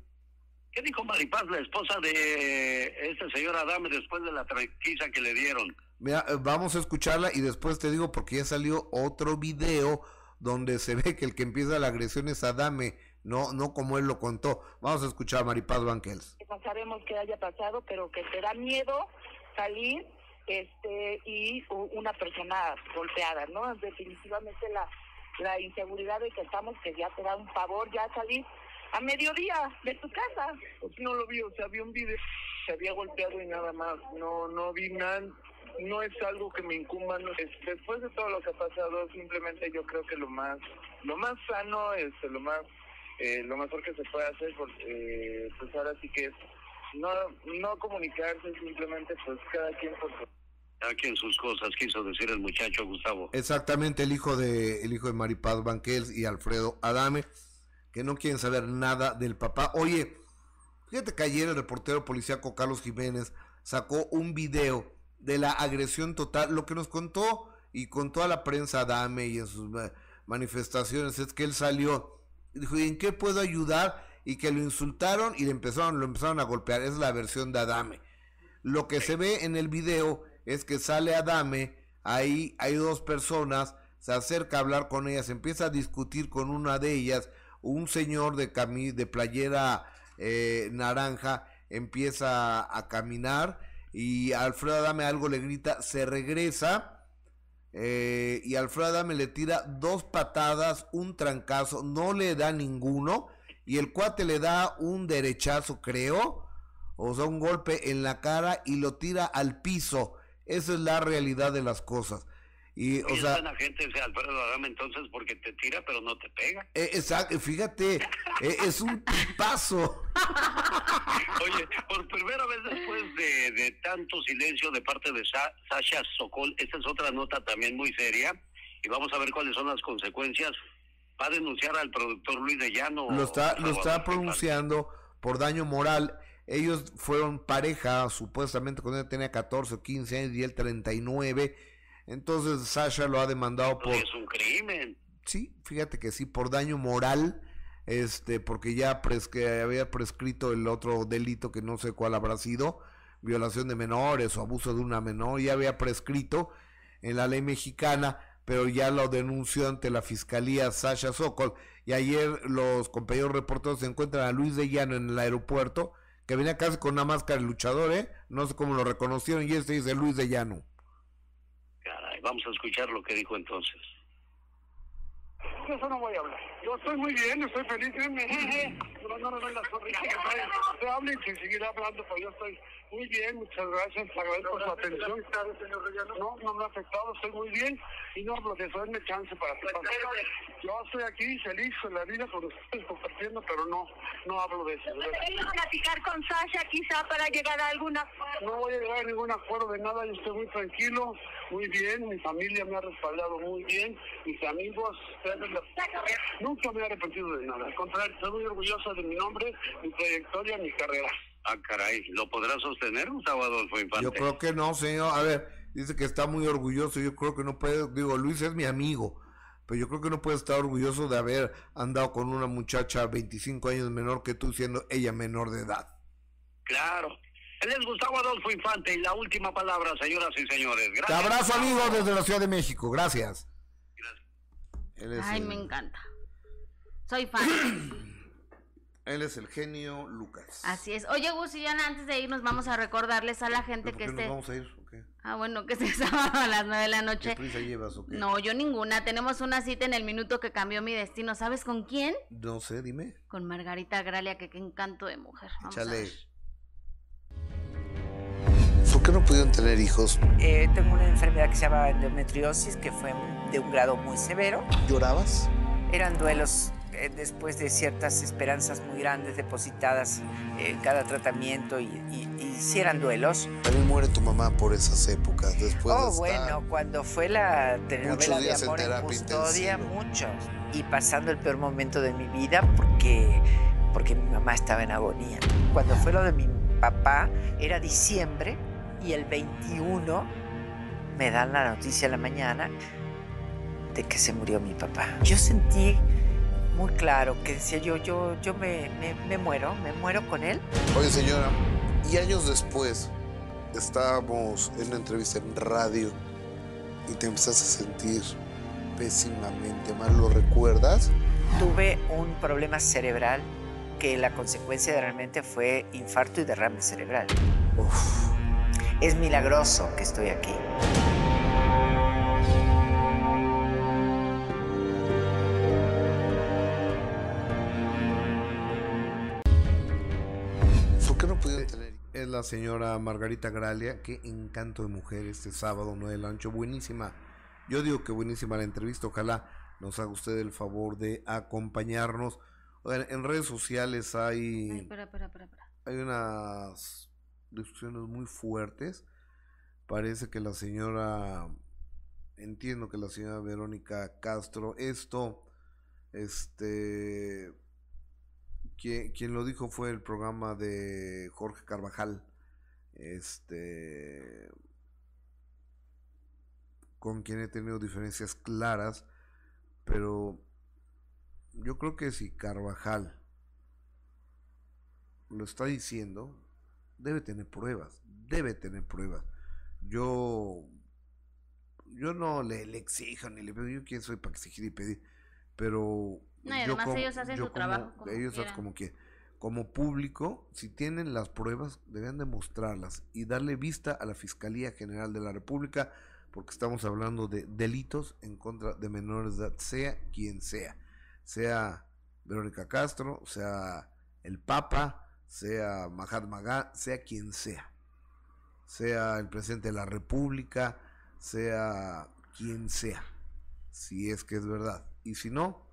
¿Qué dijo Maripaz, la esposa de este señor Adame, después de la tranquiza que le dieron? Mira, eh, vamos a escucharla y después te digo porque ya salió otro video donde se ve que el que empieza la agresión es Adame, no, no como él lo contó. Vamos a escuchar a Maripaz Banquels. No sabemos qué haya pasado, pero que te da miedo salir este y una persona golpeada, ¿no? Definitivamente la, la inseguridad de que estamos, que ya te da un favor ya salir a mediodía de tu casa. No lo vi, o sea, vi un video, se había golpeado y nada más, no no vi nada, no es algo que me incumba, no es- después de todo lo que ha pasado, simplemente yo creo que lo más lo más sano, este, lo más eh, lo mejor que se puede hacer, pues, eh, pues ahora sí que es no no comunicarse, simplemente pues cada quien por su Cada quien sus cosas, quiso decir el muchacho Gustavo. Exactamente, el hijo de el hijo de Maripaz Banquels y Alfredo Adame, que no quieren saber nada del papá. Oye, fíjate que ayer el reportero policíaco Carlos Jiménez sacó un video de la agresión total. Lo que nos contó y contó a la prensa Adame y en sus manifestaciones es que él salió dijo, ¿y en qué puedo ayudar? Y que lo insultaron y le empezaron, lo empezaron a golpear. Es la versión de Adame. Lo que se ve en el video es que sale Adame, ahí hay dos personas, se acerca a hablar con ellas, empieza a discutir con una de ellas, un señor de cami de playera eh, naranja empieza a caminar y Alfredo Adame algo le grita, se regresa eh, y Alfredo Adame le tira dos patadas, un trancazo, no le da ninguno y el cuate le da un derechazo, creo, o sea, un golpe en la cara y lo tira al piso. Esa es la realidad de las cosas. Y, o sea, buena gente ese Alfredo Adame entonces porque te tira pero no te pega. eh, exacto, fíjate, eh, es un tipazo. Oye, por primera vez después de, de tanto silencio de parte de Sa- Sasha Sokol, esta es otra nota también muy seria y vamos a ver cuáles son las consecuencias. Va a denunciar al productor Luis de Llano. Lo está, lo está pronunciando por daño moral. Ellos fueron pareja, supuestamente cuando ella tenía 14 o 15 años y él 39. Entonces Sasha lo ha demandado por... Es un crimen. Sí, fíjate que sí, por daño moral, este, porque ya pres- que había prescrito el otro delito que no sé cuál habrá sido, violación de menores o abuso de una menor, ya había prescrito en la ley mexicana, pero ya lo denunció ante la fiscalía Sasha Sokol. Y ayer los compañeros reporteros se encuentran a Luis de Llano en el aeropuerto, que venía casi con una máscara de luchador, ¿eh? No sé cómo lo reconocieron, y este dice Luis de Llano. Vamos a escuchar lo que dijo entonces. De eso no voy a hablar. Yo estoy muy bien, estoy feliz. Jeje. No, no, no, no, las sonrisas que traen. Usted hable y seguiré hablando, pero yo estoy muy bien. Muchas gracias. Le agradezco su atención. No, no me ha afectado. Estoy muy bien. Y no de eso. Denme chance para Yo estoy aquí feliz en la vida con ustedes compartiendo, pero no, no hablo de eso. ¿Quieres platicar con Sasha quizá para llegar a alguna No voy a llegar a ningún acuerdo de nada, yo estoy muy tranquilo, muy bien, mi familia me ha respaldado muy bien, mis amigos, la- nunca me he arrepentido de nada, al contrario, estoy muy orgulloso de mi nombre, mi trayectoria, mi carrera. Ah, caray, ¿lo podrá sostener Gustavo Adolfo Infante? Yo creo que no, señor. A ver, dice que está muy orgulloso. Yo creo que no puede. Digo, Luis es mi amigo. pero yo creo que no puedes estar orgulloso de haber andado con una muchacha 25 años menor que tú, siendo ella menor de edad. Claro. Él es Gustavo Adolfo Infante y la última palabra, señoras y señores. Te Gracias. abrazo, amigo, desde la Ciudad de México. Gracias. Él es, Ay, el, me encanta. Soy fan. él es el genio Lucas. Así es. Oye, Gus, y ya antes de irnos vamos a recordarles a la gente ¿Pero que ¿Por qué esté... nos vamos a ir? o qué? Ah, bueno, que este sábado a las 9 de la ¿Qué noche. prisa llevas o qué? No, yo ninguna. Tenemos una cita en el minuto que cambió mi destino. ¿Sabes con quién? No sé, dime. Con Margarita Gralia, que qué encanto de mujer. Vamos a ver. ¿Por qué no pudieron tener hijos? Eh, tengo una enfermedad que se llama endometriosis, que fue de un grado muy severo. ¿Llorabas? Eran duelos eh, después de ciertas esperanzas muy grandes depositadas en cada tratamiento y, y, y sí eran duelos. También muere tu mamá por esas épocas, después oh, de bueno, cuando fue la telenovela Muchos de días en amor en, terapia custodia, intensiva. muchos. Y pasando el peor momento de mi vida porque, porque mi mamá estaba en agonía. Cuando fue lo de mi papá, era diciembre y el 21 me dan la noticia en la mañana de que se murió mi papá. Yo sentí muy claro que decía yo, yo, yo me, me, me muero, me muero con él. Oye, señora, y años después estábamos en una entrevista en radio y te empezaste a sentir pésimamente mal, ¿lo recuerdas? Tuve un problema cerebral que la consecuencia realmente fue infarto y derrame cerebral. Es milagroso que estoy aquí. ¿Por qué no pudieron tener? Es la señora Margarita Gralia, qué encanto de mujer este sábado 9 de la noche, buenísima. Yo digo que buenísima la entrevista, ojalá nos haga usted el favor de acompañarnos. En redes sociales hay... Ay, espera, espera, espera, espera. hay unas discusiones muy fuertes. Parece que la señora, entiendo que la señora Verónica Castro, esto, este, quien, quien lo dijo fue el programa de Jorge Carvajal, este, con quien he tenido diferencias claras, pero yo creo que si Carvajal lo está diciendo, debe tener pruebas, debe tener pruebas. Yo, yo no le, le exijo ni le pido, yo quién soy para exigir y pedir, pero No, y yo además como- ellos hacen yo su trabajo como ellos quieran. como que como público, si tienen las pruebas, deben demostrarlas y darle vista a la Fiscalía General de la República, porque estamos hablando de delitos en contra de menores de edad, sea quien sea, sea Verónica Castro, sea el Papa, sea Mahatma Gandhi, sea quien sea, sea el presidente de la República, sea quien sea, si es que es verdad. Y si no,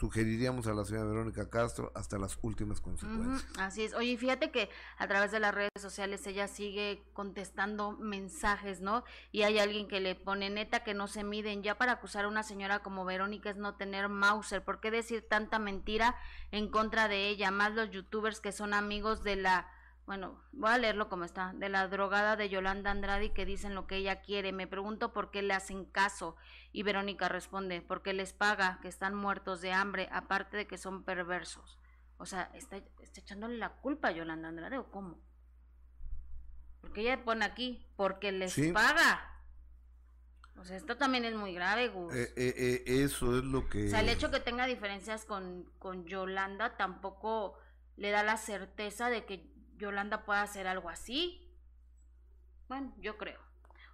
sugeriríamos a la señora Verónica Castro hasta las últimas consecuencias. Así es. Oye, y fíjate que a través de las redes sociales ella sigue contestando mensajes, ¿no? Y hay alguien que le pone neta que no se miden. Ya para acusar a una señora como Verónica es no tener Mauser. ¿Por qué decir tanta mentira en contra de ella? Más los youtubers que son amigos de la bueno, voy a leerlo como está, de la drogada de Yolanda Andrade que dicen lo que ella quiere. Me pregunto por qué le hacen caso. Y Verónica responde, porque les paga, que están muertos de hambre, aparte de que son perversos. O sea, ¿está, está echándole la culpa a Yolanda Andrade o cómo? Porque ella pone aquí, porque les Sí. paga. O sea, esto también es muy grave, Gus. Eh, eh, eh, eso es lo que... O sea, el hecho que tenga diferencias con, con Yolanda tampoco le da la certeza de que Yolanda pueda hacer algo así. Bueno, yo creo.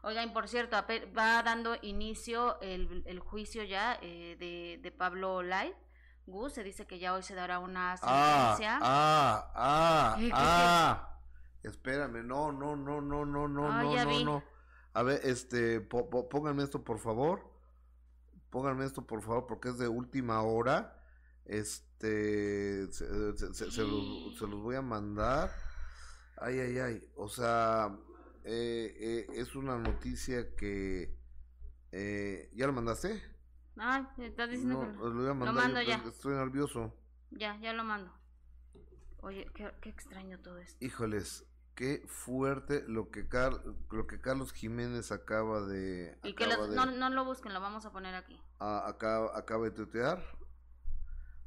Oigan, por cierto, va dando inicio el, el juicio ya eh, de, de Pablo Light. Gus, se dice que ya hoy se dará una Ah, sentencia. ah, ah, ah. Espérame, no, no, no, no, no, no, Ah, no, no, vi. no. A ver, este, po- po- pónganme esto por favor. Pónganme esto por favor porque es de última hora. Este, se, se- se- se los, se los voy a mandar. Ay, ay, ay. O sea, eh, eh, es una noticia que... Eh, ¿Ya lo mandaste? Ah, estás diciendo No, que lo voy a lo mandar. mando yo, ya. Estoy nervioso. Ya, ya lo mando. Oye, qué, qué extraño todo esto. Híjoles, Qué fuerte lo que, Car- lo que Carlos Jiménez acaba de... Y que acaba los- de- no, no lo busquen, lo vamos a poner aquí. a- acaba, acaba de tutear.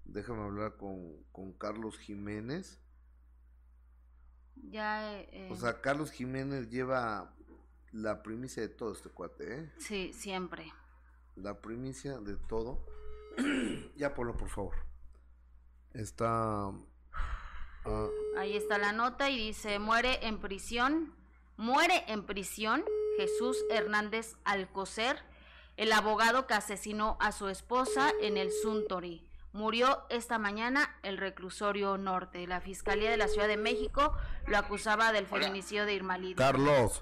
Déjame hablar con, con Carlos Jiménez. Ya, eh, eh, O sea, Carlos Jiménez lleva la primicia de todo este cuate, ¿eh? sí, siempre. La primicia de todo. ya ponlo, por favor. Está... ah, Ahí está la nota y dice, muere en prisión, muere en prisión Jesús Hernández Alcocer, el abogado que asesinó a su esposa en el Suntory. Murió esta mañana el reclusorio norte. La Fiscalía de la Ciudad de México lo acusaba del feminicidio de Irma Lidia. Carlos,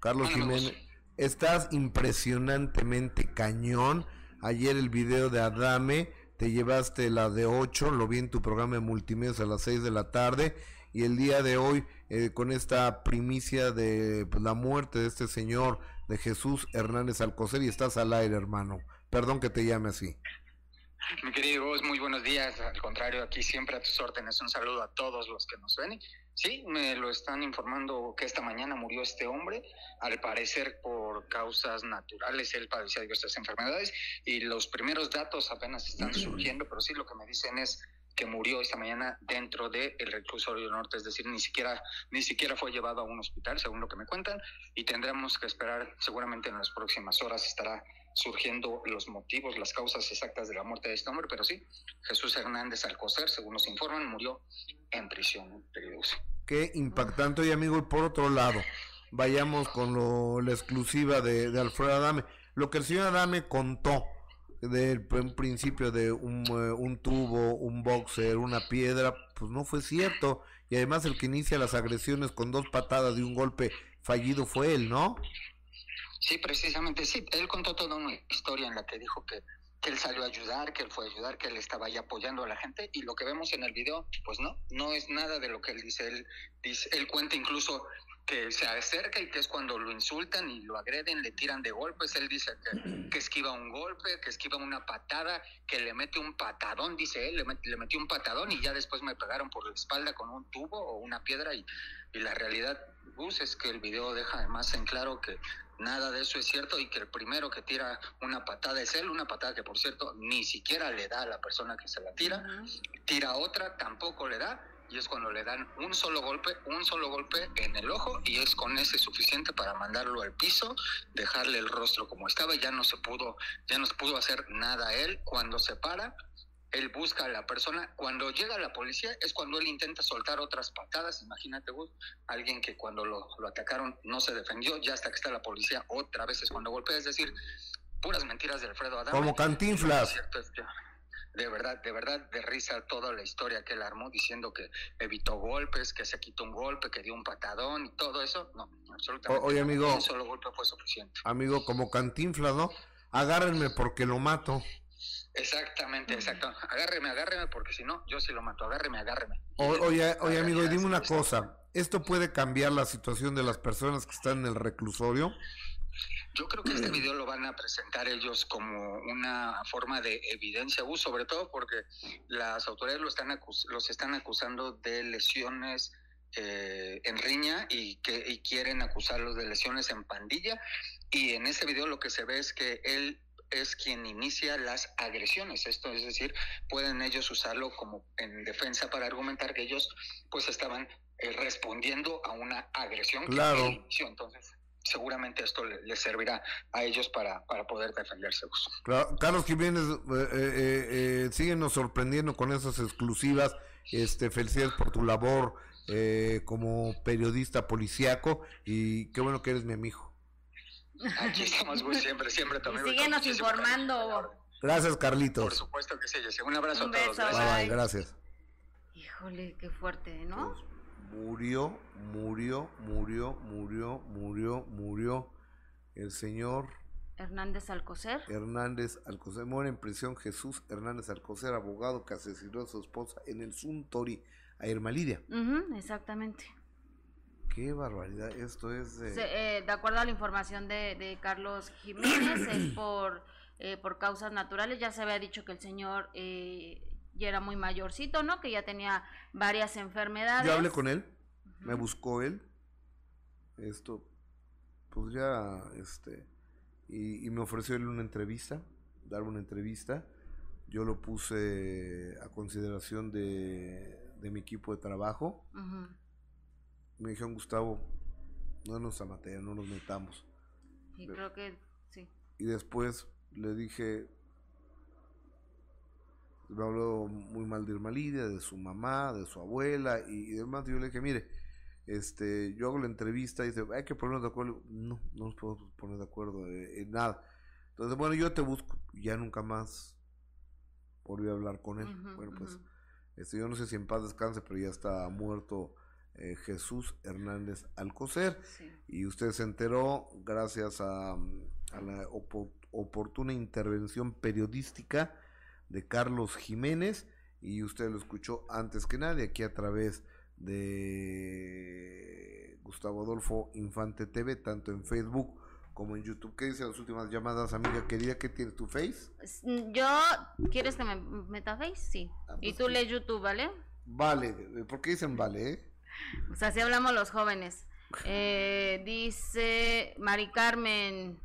Carlos Jiménez, estás impresionantemente cañón. Ayer el video de Adame, te llevaste la de 8, lo vi en tu programa de multimedios a las 6 de la tarde. Y el día de hoy, eh, con esta primicia de pues, la muerte de este señor, de Jesús Hernández Alcocer, y estás al aire, hermano. Perdón que te llame así. Mi querido Gus, muy buenos días. Al contrario, aquí siempre a tus órdenes. Un saludo a todos los que nos ven. Sí, me lo están informando que esta mañana murió este hombre, al parecer por causas naturales. Él padecía diversas enfermedades y los primeros datos apenas están surgiendo, pero sí lo que me dicen es que murió esta mañana dentro del reclusorio norte, es decir, ni siquiera, ni siquiera fue llevado a un hospital, según lo que me cuentan, y tendremos que esperar, seguramente en las próximas horas estará surgiendo los motivos, las causas exactas de la muerte de este hombre, pero sí, Jesús Hernández Alcocer, según nos informan, murió en prisión. Qué impactante, oye amigo, y por otro lado, vayamos con lo, la exclusiva de, Alfredo Adame. Lo que el señor Adame contó del pr- principio de un, eh, un tubo, un boxer, una piedra, pues no fue cierto. Y además el que inicia las agresiones con dos patadas de un golpe fallido fue él, ¿no? Sí, precisamente, sí. Él contó toda una historia en la que dijo que, que él salió a ayudar, que él fue a ayudar, que él estaba ahí apoyando a la gente y lo que vemos en el video, pues no, no es nada de lo que él dice. Él, dice, él cuenta incluso que se acerca y que es cuando lo insultan y lo agreden, le tiran de golpes. Él dice que, que esquiva un golpe, que esquiva una patada, que le mete un patadón, dice él, le, met- le metió un patadón y ya después me pegaron por la espalda con un tubo o una piedra y, y la realidad, Gus, es que el video deja además en claro que nada de eso es cierto y que el primero que tira una patada es él, una patada que por cierto ni siquiera le da a la persona que se la tira, tira otra, tampoco le da y es cuando le dan un solo golpe, un solo golpe en el ojo y es con ese suficiente para mandarlo al piso, dejarle el rostro como estaba, ya no se pudo, ya no se pudo hacer nada a él. Cuando se para. Él busca a la persona. Cuando llega la policía es cuando él intenta soltar otras patadas. Imagínate, Gus, alguien que cuando lo, lo atacaron no se defendió, ya hasta que está la policía otra vez es cuando golpea. Es decir, puras mentiras de Alfredo Adame. Como Cantinflas. Lo cierto es que, de verdad, de verdad, de risa toda la historia que él armó diciendo que evitó golpes, que se quitó un golpe, que dio un patadón y todo eso. No, absolutamente. O- oye, no. amigo. Un solo golpe fue suficiente. Amigo, como cantinflas, ¿no? Agárrenme porque lo mato. Exactamente, exacto. Agárreme, agárreme, porque si no, yo sí lo mato. Agárreme, agárreme. O- oye, oye amigo, y dime una cosa. ¿Esto puede cambiar la situación de las personas que están en el reclusorio? Yo creo que este video lo van a presentar ellos como una forma de evidencia, Gus, sobre todo porque las autoridades lo están los están acusando de lesiones eh, en riña y que y quieren acusarlos de lesiones en pandilla. Y en ese video lo que se ve es que él es quien inicia las agresiones. Esto es decir, pueden ellos usarlo como en defensa para argumentar que ellos pues estaban eh, respondiendo a una agresión Claro. que. Entonces, seguramente esto le- les servirá a ellos para, para poder defenderse. Claro, Carlos Jiménez, eh, eh, eh, síguenos sorprendiendo con esas exclusivas. Este, felicidades por tu labor eh, como periodista policíaco y qué bueno que eres mi amigo. Aquí estamos, siempre, siempre Y con síguenos informando. Gracias, Por Carlitos. supuesto que sí, Jessy. Un abrazo Un a todos. beso, Bye, Gracias. bye, gracias. Híjole, qué fuerte, ¿no? Murió, murió, murió, murió, murió, murió el señor Hernández Alcocer. Hernández Alcocer. Muere en prisión Jesús Hernández Alcocer, abogado que asesinó a su esposa en el Suntory, a Irma Lidia. Ujú, exactamente. Qué barbaridad, esto es de... Se- eh, de acuerdo a la información de, de Carlos Jiménez, es por, eh, por causas naturales. Ya se había dicho que el señor eh, ya era muy mayorcito, ¿no? Que ya tenía varias enfermedades. Yo hablé con él Me buscó él. Esto, pues ya, este, y, y me ofreció él una entrevista, dar una entrevista. Yo lo puse a consideración de, de mi equipo de trabajo. Ujú. Me dijeron, Gustavo, no nos amatea, no nos metamos. Y creo que sí. Y después le dije, me habló muy mal de Irma Lidia, de su mamá, de su abuela y, y demás. Y yo le dije, mire, este, yo hago la entrevista y dice, hay que ponernos de acuerdo. No, no nos podemos poner de acuerdo eh, en nada. Entonces, bueno, yo te busco. Y Ya nunca más volví a hablar con él. Bueno, pues, ujú. este, yo no sé si en paz descanse, pero ya está muerto eh, Jesús Hernández Alcocer. Y usted se enteró gracias a, mm, a la opo- oportuna intervención periodística de Carlos Jiménez y usted lo escuchó antes que nadie aquí a través de Gustavo Adolfo Infante TV, tanto en Facebook como en YouTube. ¿Qué dicen las últimas llamadas, amiga querida? ¿Qué tienes tu face? S- Yo, ¿quieres que me meta Face? Sí. y tú lees YouTube, ¿vale? Vale, ¿por qué dicen vale? eh? O sea, así hablamos los jóvenes. Eh, dice Mari Carmen,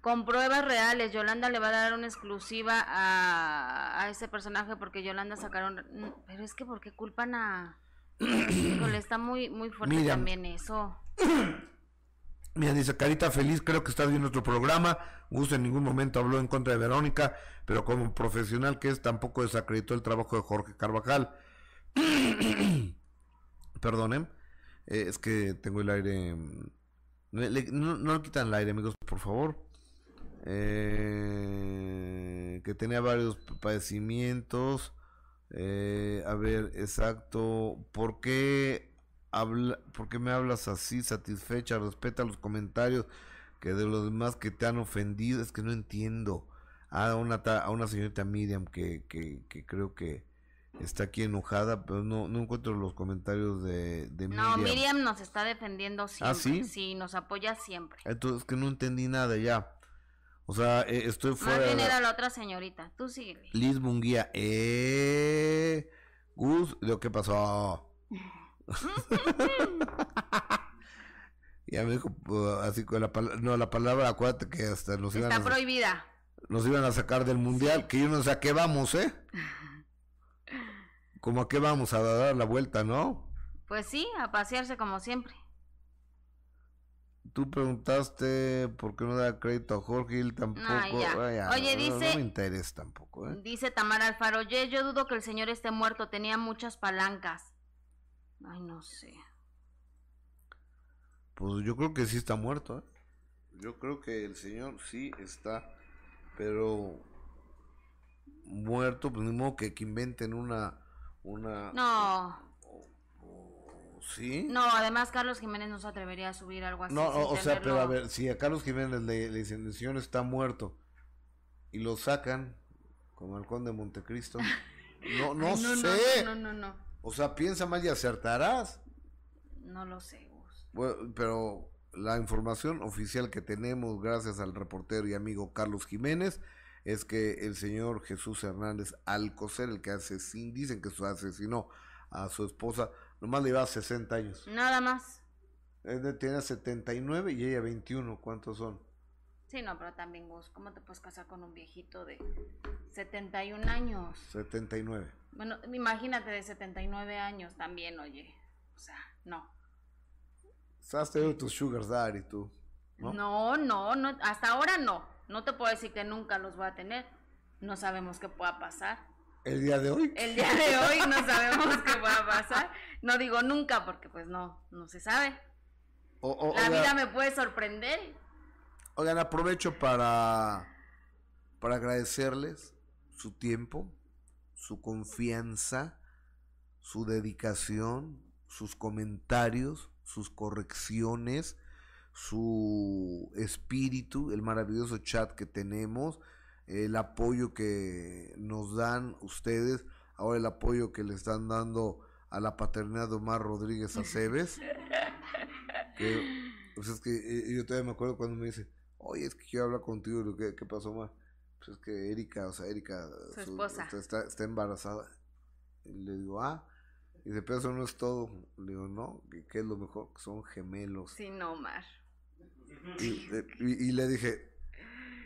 con pruebas reales, Yolanda le va a dar una exclusiva a, a ese personaje porque Yolanda sacaron... Mm, Pero es que ¿por qué culpan a... Híjole, está muy, muy fuerte también eso. Mira, dice Carita Feliz, creo que estás viendo nuestro programa. Gusto en ningún momento habló en contra de Verónica, pero como profesional que es, tampoco desacreditó el trabajo de Jorge Carvajal. Perdonen, eh, es que tengo el aire. mm, le- le- no, quitan el aire, amigos, por favor. Eh, que tenía varios padecimientos. Eh, a ver, exacto. ¿Por qué, habla, ¿Por qué me hablas así, satisfecha? Respeta los comentarios que de los demás que te han ofendido. Es que no entiendo. A una, a una señorita Miriam que, que, que creo que está aquí enojada, pero no, no encuentro los comentarios de, de No, Miriam. Miriam nos está defendiendo siempre. ¿Ah, sí? Sí, nos apoya siempre. Entonces, que no entendí nada ya. O sea, eh, estoy Más fuera bien de era la otra señorita. Tú síguele. Liz Munguía. Eh, Gus, ¿lo que pasó? ya me dijo uh, así con la palabra, no, la palabra, acuérdate que hasta nos iban, Está a, prohibida. nos iban a sacar del mundial, que yo no sé a qué vamos, ¿eh? Como a qué vamos a dar la vuelta, ¿no? Pues sí, a pasearse como siempre. Tú preguntaste por qué no da crédito a Jorge él tampoco. Ya. Ay, ya, Oye, no- dice- No me interesa tampoco, ¿eh? Dice Tamara Alfaro, "Ye, yo dudo que el señor esté muerto, tenía muchas palancas. Ay, no sé. Pues yo creo que sí está muerto, ¿eh? Yo creo que el señor sí está, pero muerto, pues ni modo que, que inventen una, una, No, ¿sí? no, además Carlos Jiménez no se atrevería a subir algo así. No, o, o sea, pero a ver, si a Carlos Jiménez le, le dicen el señor está muerto y lo sacan como el conde de Montecristo, no, no, Ay, no, no, sé, No, no, no, no, o sea, piensa mal y acertarás. no lo sé. Gus. Bueno, pero la información oficial que tenemos, gracias al reportero y amigo Carlos Jiménez, es que el señor Jesús Hernández Alcocer, el que asesinó, dicen que su asesinó a su esposa, nomás le lleva 60 años. Nada más. Él tiene 79 y ella 21. ¿Cuántos son? Sí, no, pero también Gus, ¿cómo te puedes casar con un viejito de 71 años? 79. Bueno, imagínate de 79 años también, oye. O sea, no. Has tenido tus sugar daddy tú, ¿no? No, no, no, hasta ahora no. No te puedo decir que nunca los voy a tener. No sabemos qué pueda pasar. El día de hoy. El día de hoy no sabemos qué pueda pasar. No digo nunca porque pues no, no se sabe. O- o- La vida me puede sorprender. Oigan, aprovecho para, para agradecerles su tiempo, su confianza, su dedicación, sus comentarios, sus correcciones, su espíritu, el maravilloso chat que tenemos, el apoyo que nos dan ustedes, ahora el apoyo que le están dando a la paternidad de Omar Rodríguez Aceves. que, pues es que eh, yo todavía me acuerdo cuando me dice, oye, es que quiero hablar contigo, que- ¿qué pasó, Omar? Pues es que Erika, o sea, Erika Su esposa. Está, está embarazada. Y le digo, ah, Dice, pero eso no es todo. Le digo, no, ¿qué, qué es lo mejor? Que son gemelos. Sí, no, Omar. Y, y- y le dije,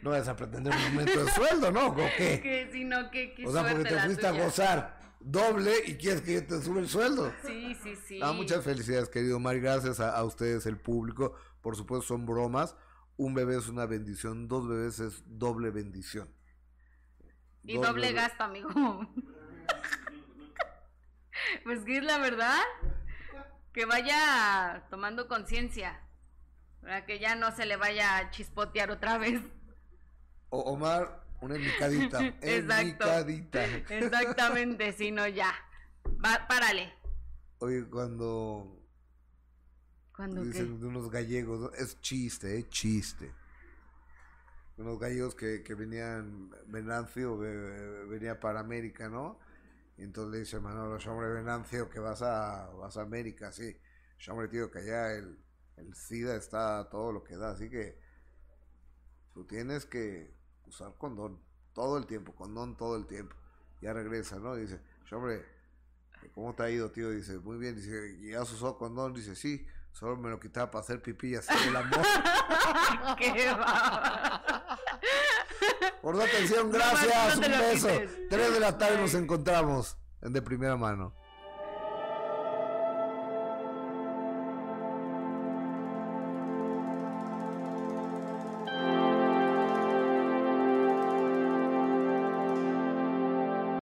no vas a pretender un aumento de sueldo, ¿no? ¿O qué? Que si no, que qué O sea, porque te fuiste a gozar doble y quieres que yo te sube el sueldo. Sí, sí, sí. Ah, muchas felicidades, querido Omar. y Gracias a, a ustedes, el público. Por supuesto, son bromas. Un bebé es una bendición, dos bebés es doble bendición. Y doble bebés- gasto, amigo. pues que es la verdad. Que vaya tomando conciencia. Para que ya no se le vaya a chispotear otra vez. O- Omar, una enmicadita. Enmicadita. Exactamente, si no ya. Va, párale. Oye, cuando ¿Cuándo qué? dicen de unos gallegos, ¿no? es chiste, es chiste. Unos gallegos que, que venían, Venancio ve- venía para América, ¿no? Y entonces le dice Manolo, hombre Venancio, que vas a, vas a América, sí. Hombre, tío, que allá el, el SIDA está todo lo que da, así que tú tienes que usar condón todo el tiempo, condón todo el tiempo. Ya regresa, ¿no? Dice, hombre, ¿cómo te ha ido, tío? Dice, muy bien, dice, ¿y has usado condón? Dice, sí, solo me lo quitaba para hacer pipí y hacer el amor. Qué va. Por su atención, gracias, no un beso. Tres de la tarde nos encontramos en De Primera Mano.